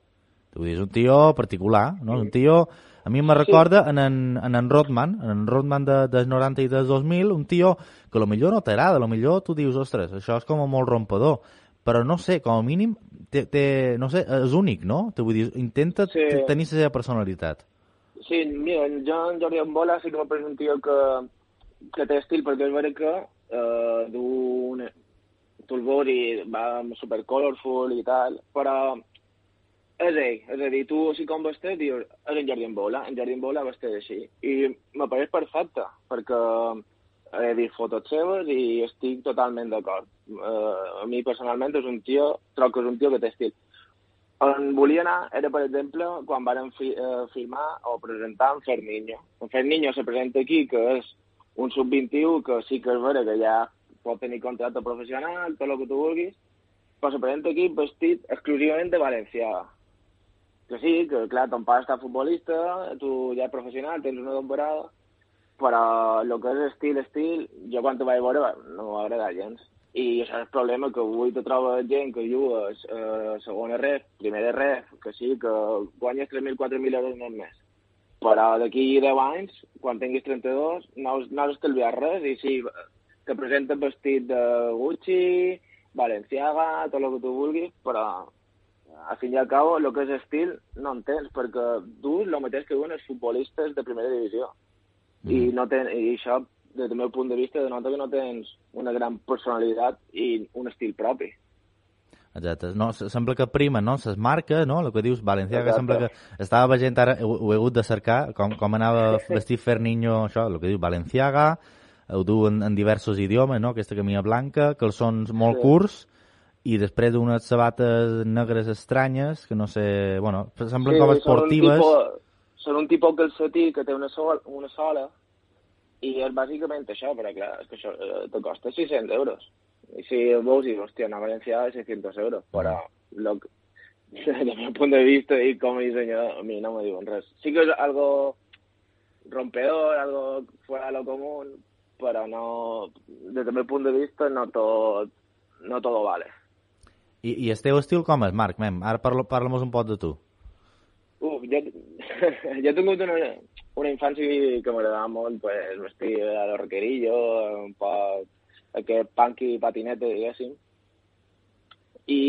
Tu dius, un tio particular, no? Un tio... A mi me recorda en en, en, en Rodman, en en Rodman de, dels 90 i dels 2000, un tio que a lo millor no t'agrada, a lo millor tu dius, ostres, això és com a molt rompedor, però no sé, com a mínim, té, té, no sé, és únic, no? Te vull dir, intenta Sí. tenir la seva personalitat. Sí, mira, jo en Jordi Bola sí que me pareix un tio que, que té estil, perquè és veritat que eh, du un tulbor i va super colorful i tal, però És ell, és a dir, tu si com vestit dius, és en Jardín Bola, en Jardín Bola vestit així. I me pareix perfecte, perquè he vist fotos seves i estic totalment d'acord. Uh, a mi personalment és un tio, trobo que és un tio que té estil. On volia anar era, per exemple, quan varen fi, uh, filmar o presentar en Ferniño. En Ferniño se presenta aquí, que és un sub-21, que sí que és vera que ja pot tenir contracte professional, tot el que tu vulguis, però se presenta aquí vestit exclusivament de Valenciaga. Que sí, que clar, ton pare està futbolista, tu ja ets professional, tens una temporada, però el que és estil, estil, jo quan te vaig veure no m'agrada gens. I això és el problema, que avui te trobes gent que juga a segona ref, primera ref, que sí, que guanyes 3.000, 4.000 euros al mes. Però d'aquí 10 anys, quan tinguis 32, no has, no has estalviat res i sí, te presentes vestit de Gucci, Balenciaga, tot el que tu vulguis, però al fin i al cabo, el que és estil no en tens, perquè tu el mateix que diuen els futbolistes de primera divisió. Mm. I, no ten, I això, des del meu punt de vista, denota que no tens una gran personalitat i un estil propi. Exacte. No, se- sembla que prima, no? Ses marques, no? El que dius, Valenciaga, Exacte. sembla que... Estava veient ara, ho, ho he hagut de cercar, com, com anava vestit Ferniño, això, el que diu Valenciaga, ho du en, en diversos idiomes, no? Aquesta camina blanca, calçons molt Sí. curts, i després unes sabates negres estranyes, que no sé... Bueno, semblen com són un esportives. tipus- Són un tipus calcetí que té una, sol, una sola i és bàsicament això, però clar, és que això eh, te costa 600 euros. I si veus, dius, hòstia, una Valenciaga de 600 euros, però lo que, *laughs* desde mi punt de vista i com a dissenyador, a mi no me diuen res. Sí que és algo rompedor, algo fuera de lo común, però no, desde mi punt de vista no tot, no todo vale. I, I el teu estil com és, Marc? Mem, ara parla, parla'm un poc de tu. Uf, jo, *laughs* jo he tingut una, una infància que m'agradava molt pues, vestir a los roquerillos, un poc aquest punky patinete, diguéssim. I,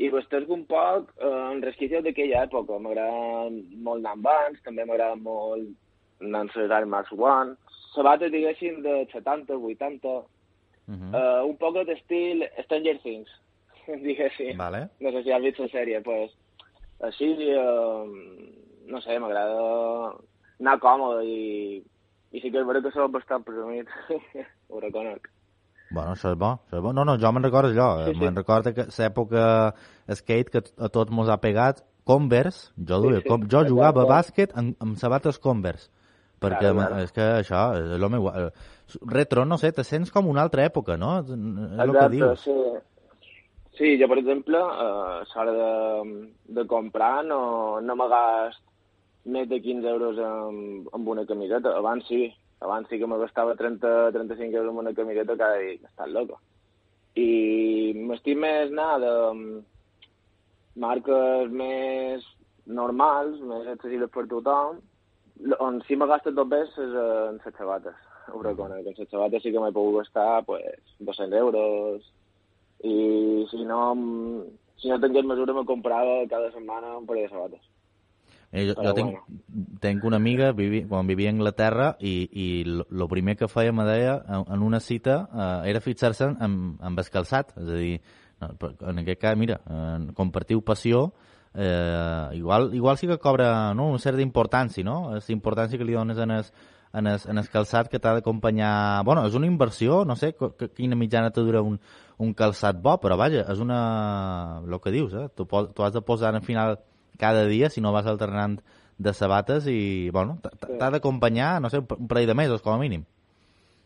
i vestir un poc eh, en resquicios d'aquella època. M'agrada molt anar amb Vans, també m'agrada molt anar amb les Air Max One. Sabates, diguéssim, de 70, 80, Uh -huh. eh, un poc d'estil Stranger Things, *laughs* diguéssim. Vale. No sé si has vist la sèrie, pues, així, eh, no sé, m'agrada anar còmode i, i sí que és veritat que soc bastant presumit, *laughs* ho reconec. Bueno, això és bo, això és bo. No, no, jo me'n recordo allò. Sí, Sí, sí. Me'n recordo que l'època skate que a tots mos ha pegat Converse, jo, duia, Sí, sí, com, jo jugava a exacte. bàsquet amb, amb sabates Converse. Perquè Claro, claro. és que això és el meu... eh, Retro, no sé, te sents com una altra època, no? És el que dius. sí. Sí, jo, per exemple, eh, a l'hora de, de comprar no, no me gast més de 15 euros en, en una camiseta. Abans sí, abans sí que me gastava 30-35 euros en una camiseta cada dia. He estat loco. I m'estic més anar de mm, marques més normals, més accessibles per tothom, on sí me gasto dos més és en les sabates. Ho reconec, en les sabates sí que m'he pogut gastar pues, 200 euros i si no, si no tingués mesura me comprava cada setmana un parell de sabates. Eh, jo, Però jo tinc, tinc una amiga, vivi, quan vivia a Anglaterra, i, i el primer que feia, me deia, en, en una cita, eh, era fixar-se en, en el calçat. És a dir, en aquest cas, mira, eh, compartiu passió, eh, igual, igual sí que cobra no, una certa importància, no? És importància que li dones en el, en el, en el calçat que t'ha d'acompanyar... Bueno, és una inversió, no sé quina mitjana te dura un, un calçat bo, però vaja, és una... el que dius, eh? Tu has de posar al final cada dia, si no vas alternant de sabates i, bueno, t'ha d'acompanyar, no sé, un parell de mesos, com a mínim.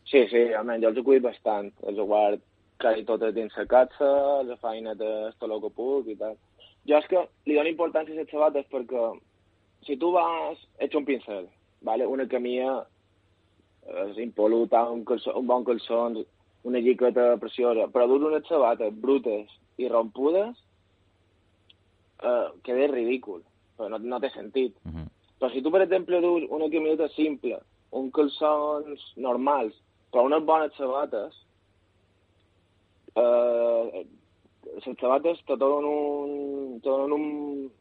Sí, sí, almenys jo els he cuidat bastant. Els he guardat quasi totes dins la casa, les feinetes, tot el que puc i tal. Jo és que li dono importància a les sabates perquè si tu vas, ets un pincel, vale? una camilla és impoluta, un, calçó, un bon calçó, una lliqueta preciosa, però dur unes sabates brutes i rompudes eh, queda ridícul, però no, no té sentit. Uh -huh. Però si tu, per exemple, dus una camiseta simple, un calçons normals, però unes bones sabates, eh, les sabates te donen un, te donen un,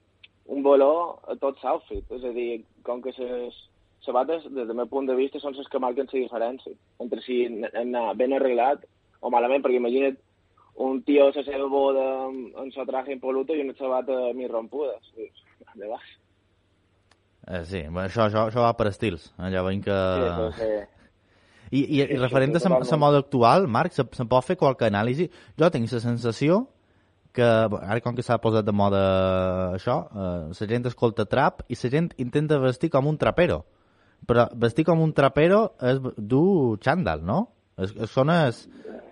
un valor a tot l'outfit. És a dir, com que les sabates, des del meu punt de vista, són les que marquen la diferència entre si anar ben arreglat o malament, perquè imagina't un tío se salvó de, en su traje impoluto y una chavata mi rompuda. De baix. Eh, sí, bueno, això, això, això va per estils. Eh? Ja veiem que... Sí, sí. I, i, i referent a la moda actual, Marc, se, se pot fer qualque anàlisi? Jo tinc la sensació que, ara com que s'ha posat de moda això, eh, la gent escolta trap i la gent intenta vestir com un trapero. Però vestir com un trapero és dur xandall, no? Es, es, són els,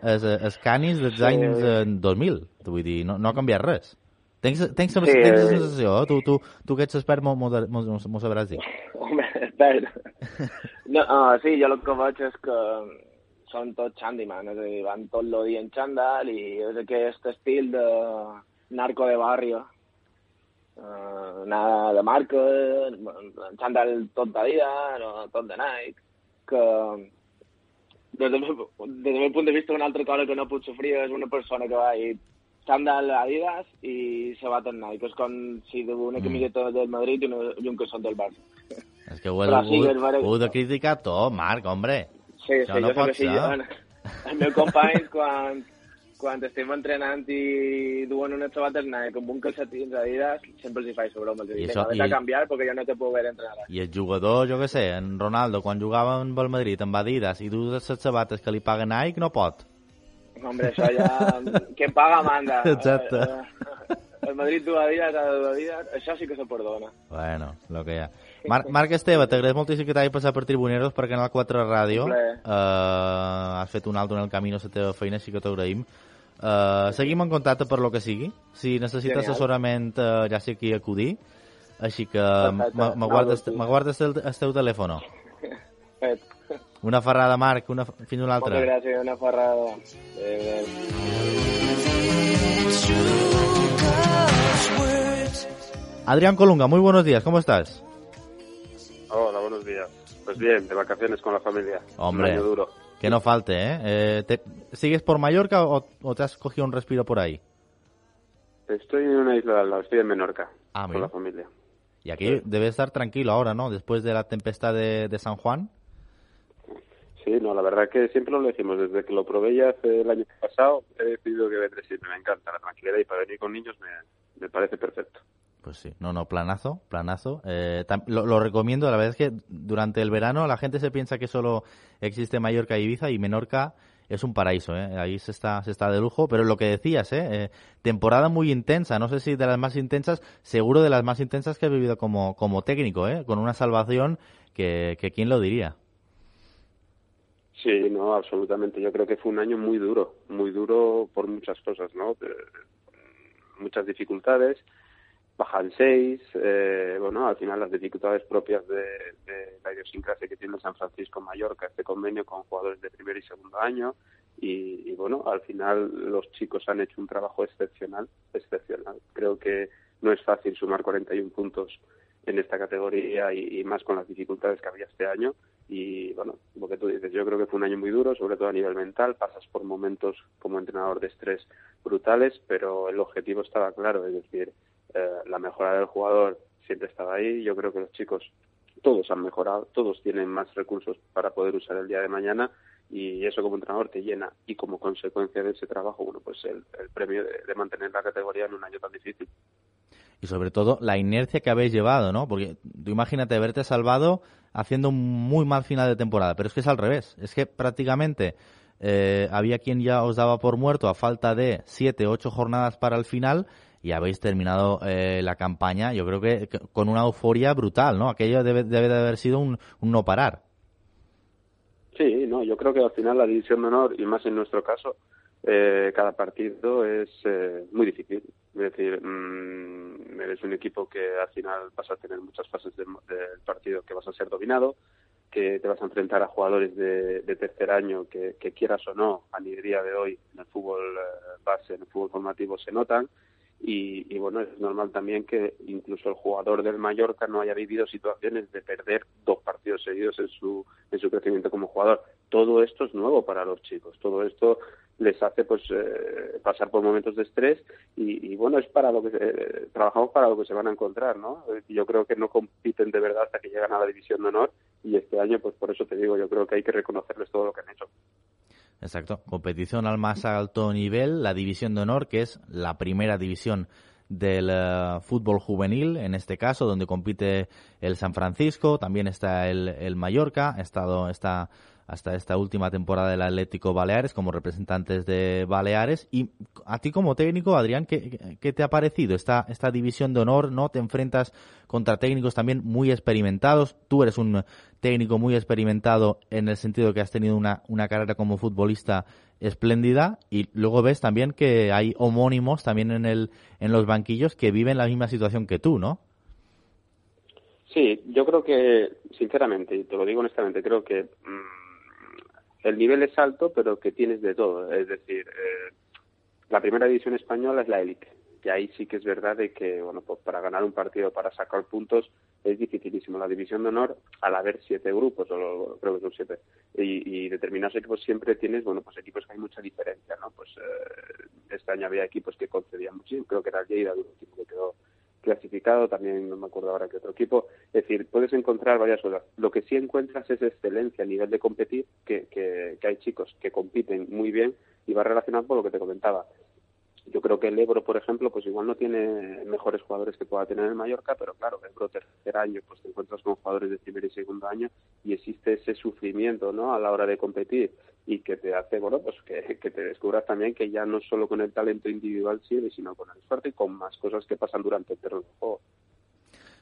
els, els canis dels Sí. anys eh, 2000, vull dir, no, no ha canviat res. Tens, tens, Sí, tens la eh. sensació, eh? tu, tu, tu que ets expert m'ho- sabràs dir. Home, espera. No, uh, sí, jo el que veig és que són tots handyman, és a dir, van tot el dia en xandall i és aquest estil de narco de barrio. Uh, nada de marca, en xandall tot de vida, no, tot de Nike, que des del, meu, des del meu punt de vista una altra cosa que no puc sofrir és una persona que va i xandall Adidas i sabat en Nike, és com si du una Mm. camiseta del Madrid i, una, i un calçot del Barça. És que ho, he, ho, sí ho, ho he de criticar tot, Marc, hombre. Sí, Això sí, no jo pot sí. ser. Jo, els meus companys, quan, quan estem entrenant i duen unes sabates Nike amb un calcetins Adidas, sempre els hi faig broma. I I això- vés a i- canviar perquè jo no te puc ver entrenar. I el jugador, jo que sé, en Ronaldo, quan jugava amb el Madrid, amb Adidas, i du les sabates que li paguen Nike, no pot. Hombre, això ja... *laughs* Qui em paga manda. Exacte. Eh, eh, El Madrid du Adidas, Adidas, això sí que se perdona. Bueno, lo que hi ha. Marc, Marc Esteve, t'agraeix moltíssim que t'hagi passat per Tribuneros per Canal 4 Ràdio. Uh, has fet un alto en el camí a la teva feina, així que t'agraïm. Uh, seguim en contacte per lo que sigui. Si necessites Genial. assessorament, uh, ja sé qui acudir. Així que me me No, guardes, guardes el, el teu telèfon. Fet. Una ferrada, Marc, una, fins una altra. Moltes gràcies, una ferrada. Adéu, adéu. Adrián Colunga, muy buenos días, ¿cómo estás? Hola, buenos días. Pues bien, de vacaciones con la familia. Hombre. Un año duro. Que no falte, ¿eh? Eh, te- ¿Sigues por Mallorca o, o te has cogido un respiro por ahí? Estoy en una isla de al lado, estoy en Menorca. Ah, con la familia. Y aquí debe estar tranquilo ahora, ¿no? Después de la tempestad de, de San Juan. Sí, no, la verdad que siempre lo decimos. Desde que lo probé ya hace el año pasado, he decidido que vendré siempre. Me encanta la tranquilidad y para venir con niños me, me parece perfecto. Pues sí, no, no, planazo, planazo. Eh, lo, recomiendo, la verdad es que durante el verano la gente se piensa que solo existe Mallorca y Ibiza y Menorca es un paraíso, ¿eh? Ahí se está, se está de lujo, pero lo que decías, ¿eh? Eh, temporada muy intensa, no sé si de las más intensas, seguro de las más intensas que he vivido como, como técnico, ¿eh? Con una salvación que, que quién lo diría. Sí, no, absolutamente. Yo creo que fue un año muy duro, muy duro por muchas cosas, ¿no? Eh, muchas dificultades, bajan seis, eh, bueno, al final las dificultades propias de, la idiosincrasia que tiene San Francisco Mallorca, este convenio con jugadores de primer y segundo año, y, bueno, al final los chicos han hecho un trabajo excepcional, excepcional. Creo que no es fácil sumar 41 puntos en esta categoría y, y más con las dificultades que había este año. Y bueno, lo que tú dices, yo creo que fue un año muy duro, sobre todo a nivel mental. Pasas por momentos como entrenador de estrés brutales, pero el objetivo estaba claro, es decir, eh, la mejora del jugador siempre estaba ahí. Yo creo que los chicos todos han mejorado, todos tienen más recursos para poder usar el día de mañana y eso como entrenador te llena y como consecuencia de ese trabajo, bueno, pues el, premio de, de mantener la categoría en un año tan difícil. Y sobre todo la inercia que habéis llevado, ¿no? Porque tú imagínate haberte salvado haciendo un muy mal final de temporada, pero es que es al revés. Es que prácticamente eh, había quien ya os daba por muerto a falta de siete, ocho jornadas para el final y habéis terminado eh, la campaña, yo creo que, con una euforia brutal, ¿no? Aquello debe, debe de haber sido un, no parar. Sí, no, yo creo que al final la división de honor, y más en nuestro caso, eh, cada partido es eh, muy difícil. Es decir, mmm, eres un equipo que al final vas a tener muchas fases del, partido que vas a ser dominado, que te vas a enfrentar a jugadores de, de tercer año que, que, quieras o no, a ni día de hoy en el fútbol eh, base, en el fútbol formativo se notan. Y, y, bueno, es normal también que incluso el jugador del Mallorca no haya vivido situaciones de perder dos partidos seguidos en su, en su crecimiento como jugador. Todo esto es nuevo para los chicos, todo esto les hace pues eh, pasar por momentos de estrés y, bueno, es para lo que eh, trabajamos para lo que se van a encontrar, ¿no? Yo creo que no compiten de verdad hasta que llegan a la división de honor y este año pues por eso te digo, yo creo que hay que reconocerles todo lo que han hecho. Exacto, competición al más alto nivel, la división de honor, que es la primera división del eh, fútbol juvenil, en este caso, donde compite el San Francisco, también está el, el Mallorca, ha estado, está hasta esta última temporada del Atlético Baleares como representantes de Baleares. Y a ti como técnico, Adrián, ¿qué, qué te ha parecido esta, esta división de honor? ¿No? Te enfrentas contra técnicos también muy experimentados. Tú eres un técnico muy experimentado en el sentido que has tenido una, una carrera como futbolista espléndida y luego ves también que hay homónimos también en el en los banquillos que viven la misma situación que tú, ¿no? Sí, yo creo que, sinceramente, y te lo digo honestamente, creo que mm, el nivel es alto, pero que tienes de todo. Es decir, eh, la primera división española es la élite. Y ahí sí que es verdad de que, bueno, pues para ganar un partido, para sacar puntos, es dificilísimo. La división de honor, al haber siete grupos, o creo que son siete, y, y determinados equipos siempre tienes, bueno, pues equipos que hay mucha diferencia, ¿no? Pues eh, este año había equipos que concedían muchísimo, creo que era el Lleida, el último que quedó clasificado, también no me acuerdo ahora qué otro equipo. Es decir, puedes encontrar varias cosas. Lo que sí encuentras es excelencia a nivel de competir, que, que, hay chicos que compiten muy bien y va relacionado con lo que te comentaba. Yo creo que el Ebro, por ejemplo, pues igual no tiene mejores jugadores que pueda tener el Mallorca, pero claro, el Ebro tercer año, pues te encuentras con jugadores de primer y segundo año y existe ese sufrimiento, ¿no? A la hora de competir y que te hace, bueno, pues que, que te descubras también que ya no solo con el talento individual sirve, sino con el esfuerzo y con más cosas que pasan durante el terreno de juego.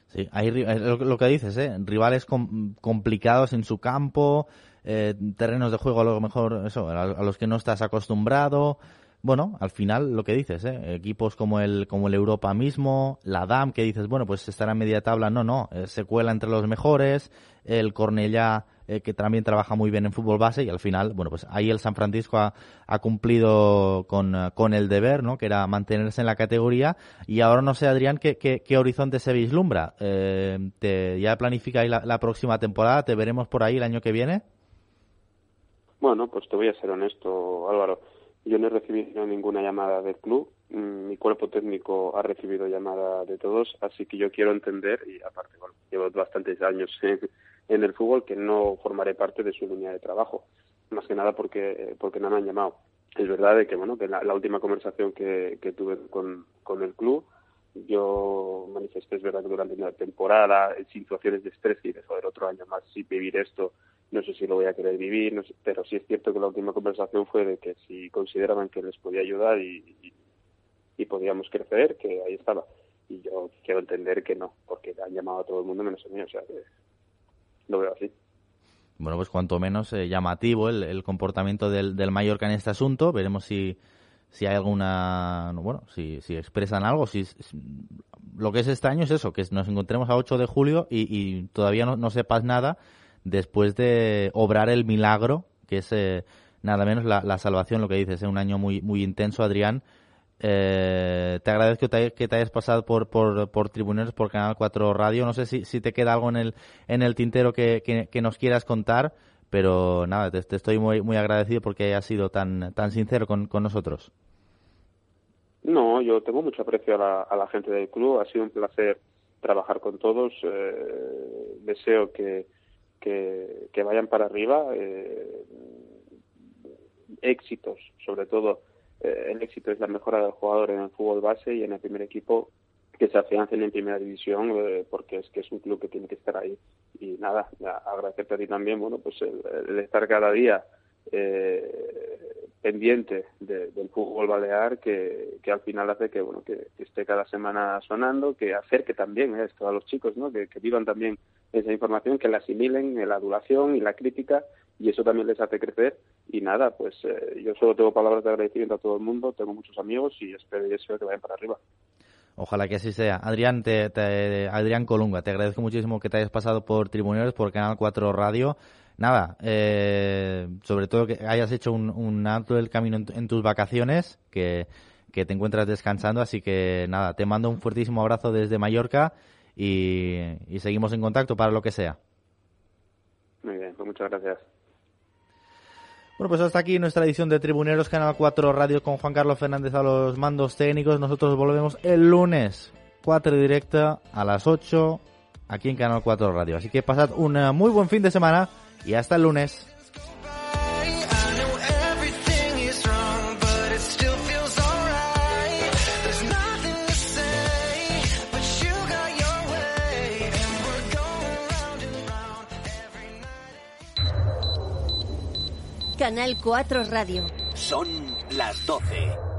Sí, hay lo, que dices, ¿eh? rivales com- complicados en su campo, eh, terrenos de juego a lo mejor eso, a los que no estás acostumbrado. Bueno, al final lo que dices, ¿eh? equipos como el como el Europa mismo, la DAM que dices, bueno, pues estará en media tabla, no, no, eh, se cuela entre los mejores, el Cornellá eh, que también trabaja muy bien en fútbol base y al final, bueno, pues ahí el San Francisco ha, cumplido con, con el deber, ¿no? Que era mantenerse en la categoría y ahora no sé, Adrián, qué, qué, qué horizonte se vislumbra. Eh, te, ¿Ya planifica ahí la, la próxima temporada? ¿Te veremos por ahí el año que viene? Bueno, pues te voy a ser honesto, Álvaro. Yo no he recibido ninguna llamada del club. Mm, Mi cuerpo técnico ha recibido llamada de todos, así que yo quiero entender, y aparte, bueno, llevo bastantes años en, el fútbol, que no formaré parte de su línea de trabajo. Más que nada porque, porque no me han llamado. Es verdad de que, bueno, que la, la última conversación que, que tuve con, con el club, yo manifesté, es verdad que durante una temporada, en situaciones de estrés, y de joder, otro año más, si vivir esto, no sé si lo voy a querer vivir, no sé, pero sí es cierto que la última conversación fue de que si consideraban que les podía ayudar y, y, y podíamos crecer, que ahí estaba. Y yo quiero entender que no, porque han llamado a todo el mundo menos a mí, o sea que lo veo así. Bueno, pues cuanto menos eh, llamativo el, el comportamiento del, del Mallorca en este asunto. Veremos si, si hay alguna, no, bueno, si, si expresan algo. Si, si- lo que es este año es eso, que nos encontremos a 8 de julio y, y todavía no, no sepas nada después de obrar el milagro, que es eh, nada menos la, la salvación, lo que dices, es un año muy, muy intenso, Adrián. Eh, te agradezco que te, que te hayas pasado por, por, por Tribuneros, por Canal 4 Radio. No sé si, si te queda algo en el, en el tintero que, que, que nos quieras contar, pero nada, te, te estoy muy, muy agradecido porque hayas sido tan, tan sincero con, con nosotros. No, yo tengo mucho aprecio a la, gente del club. Ha sido un placer trabajar con todos. Eh, deseo que, que, que vayan para arriba. Eh, éxitos, sobre todo. eh, el éxito es la mejora del jugador en el fútbol base y en el primer equipo que se afiancen en primera división eh, porque es que es un club que tiene que estar ahí. Y nada agradecerte a ti también bueno pues el, estar cada día eh, pendiente de- del fútbol balear que, que al final hace que bueno que, esté cada semana sonando que acerque también eh, esto a los chicos no que, vivan también esa información que la asimilen en la adulación y la crítica y eso también les hace crecer. Y nada pues eh, yo solo tengo palabras de agradecimiento a todo el mundo tengo muchos amigos y espero y deseo que vayan para arriba Ojalá que así sea. Adrián, te, te- Adrián Colunga, te agradezco muchísimo que te hayas pasado por Tribuneros, por Canal 4 Radio. Nada, eh, sobre todo que hayas hecho un, un alto del camino en, en tus vacaciones, que, que te encuentras descansando. Así que nada, te mando un fuertísimo abrazo desde Mallorca y, y seguimos en contacto para lo que sea. muy bien pues muchas gracias Bueno, pues hasta aquí nuestra edición de Tribuneros Canal 4 Radio con Juan Carlos Fernández a los mandos técnicos. Nosotros volvemos el lunes 4 directa a las 8 aquí en Canal 4 Radio. Así que pasad un eh, muy buen fin de semana y hasta el lunes. Canal 4 Radio. Son las 12.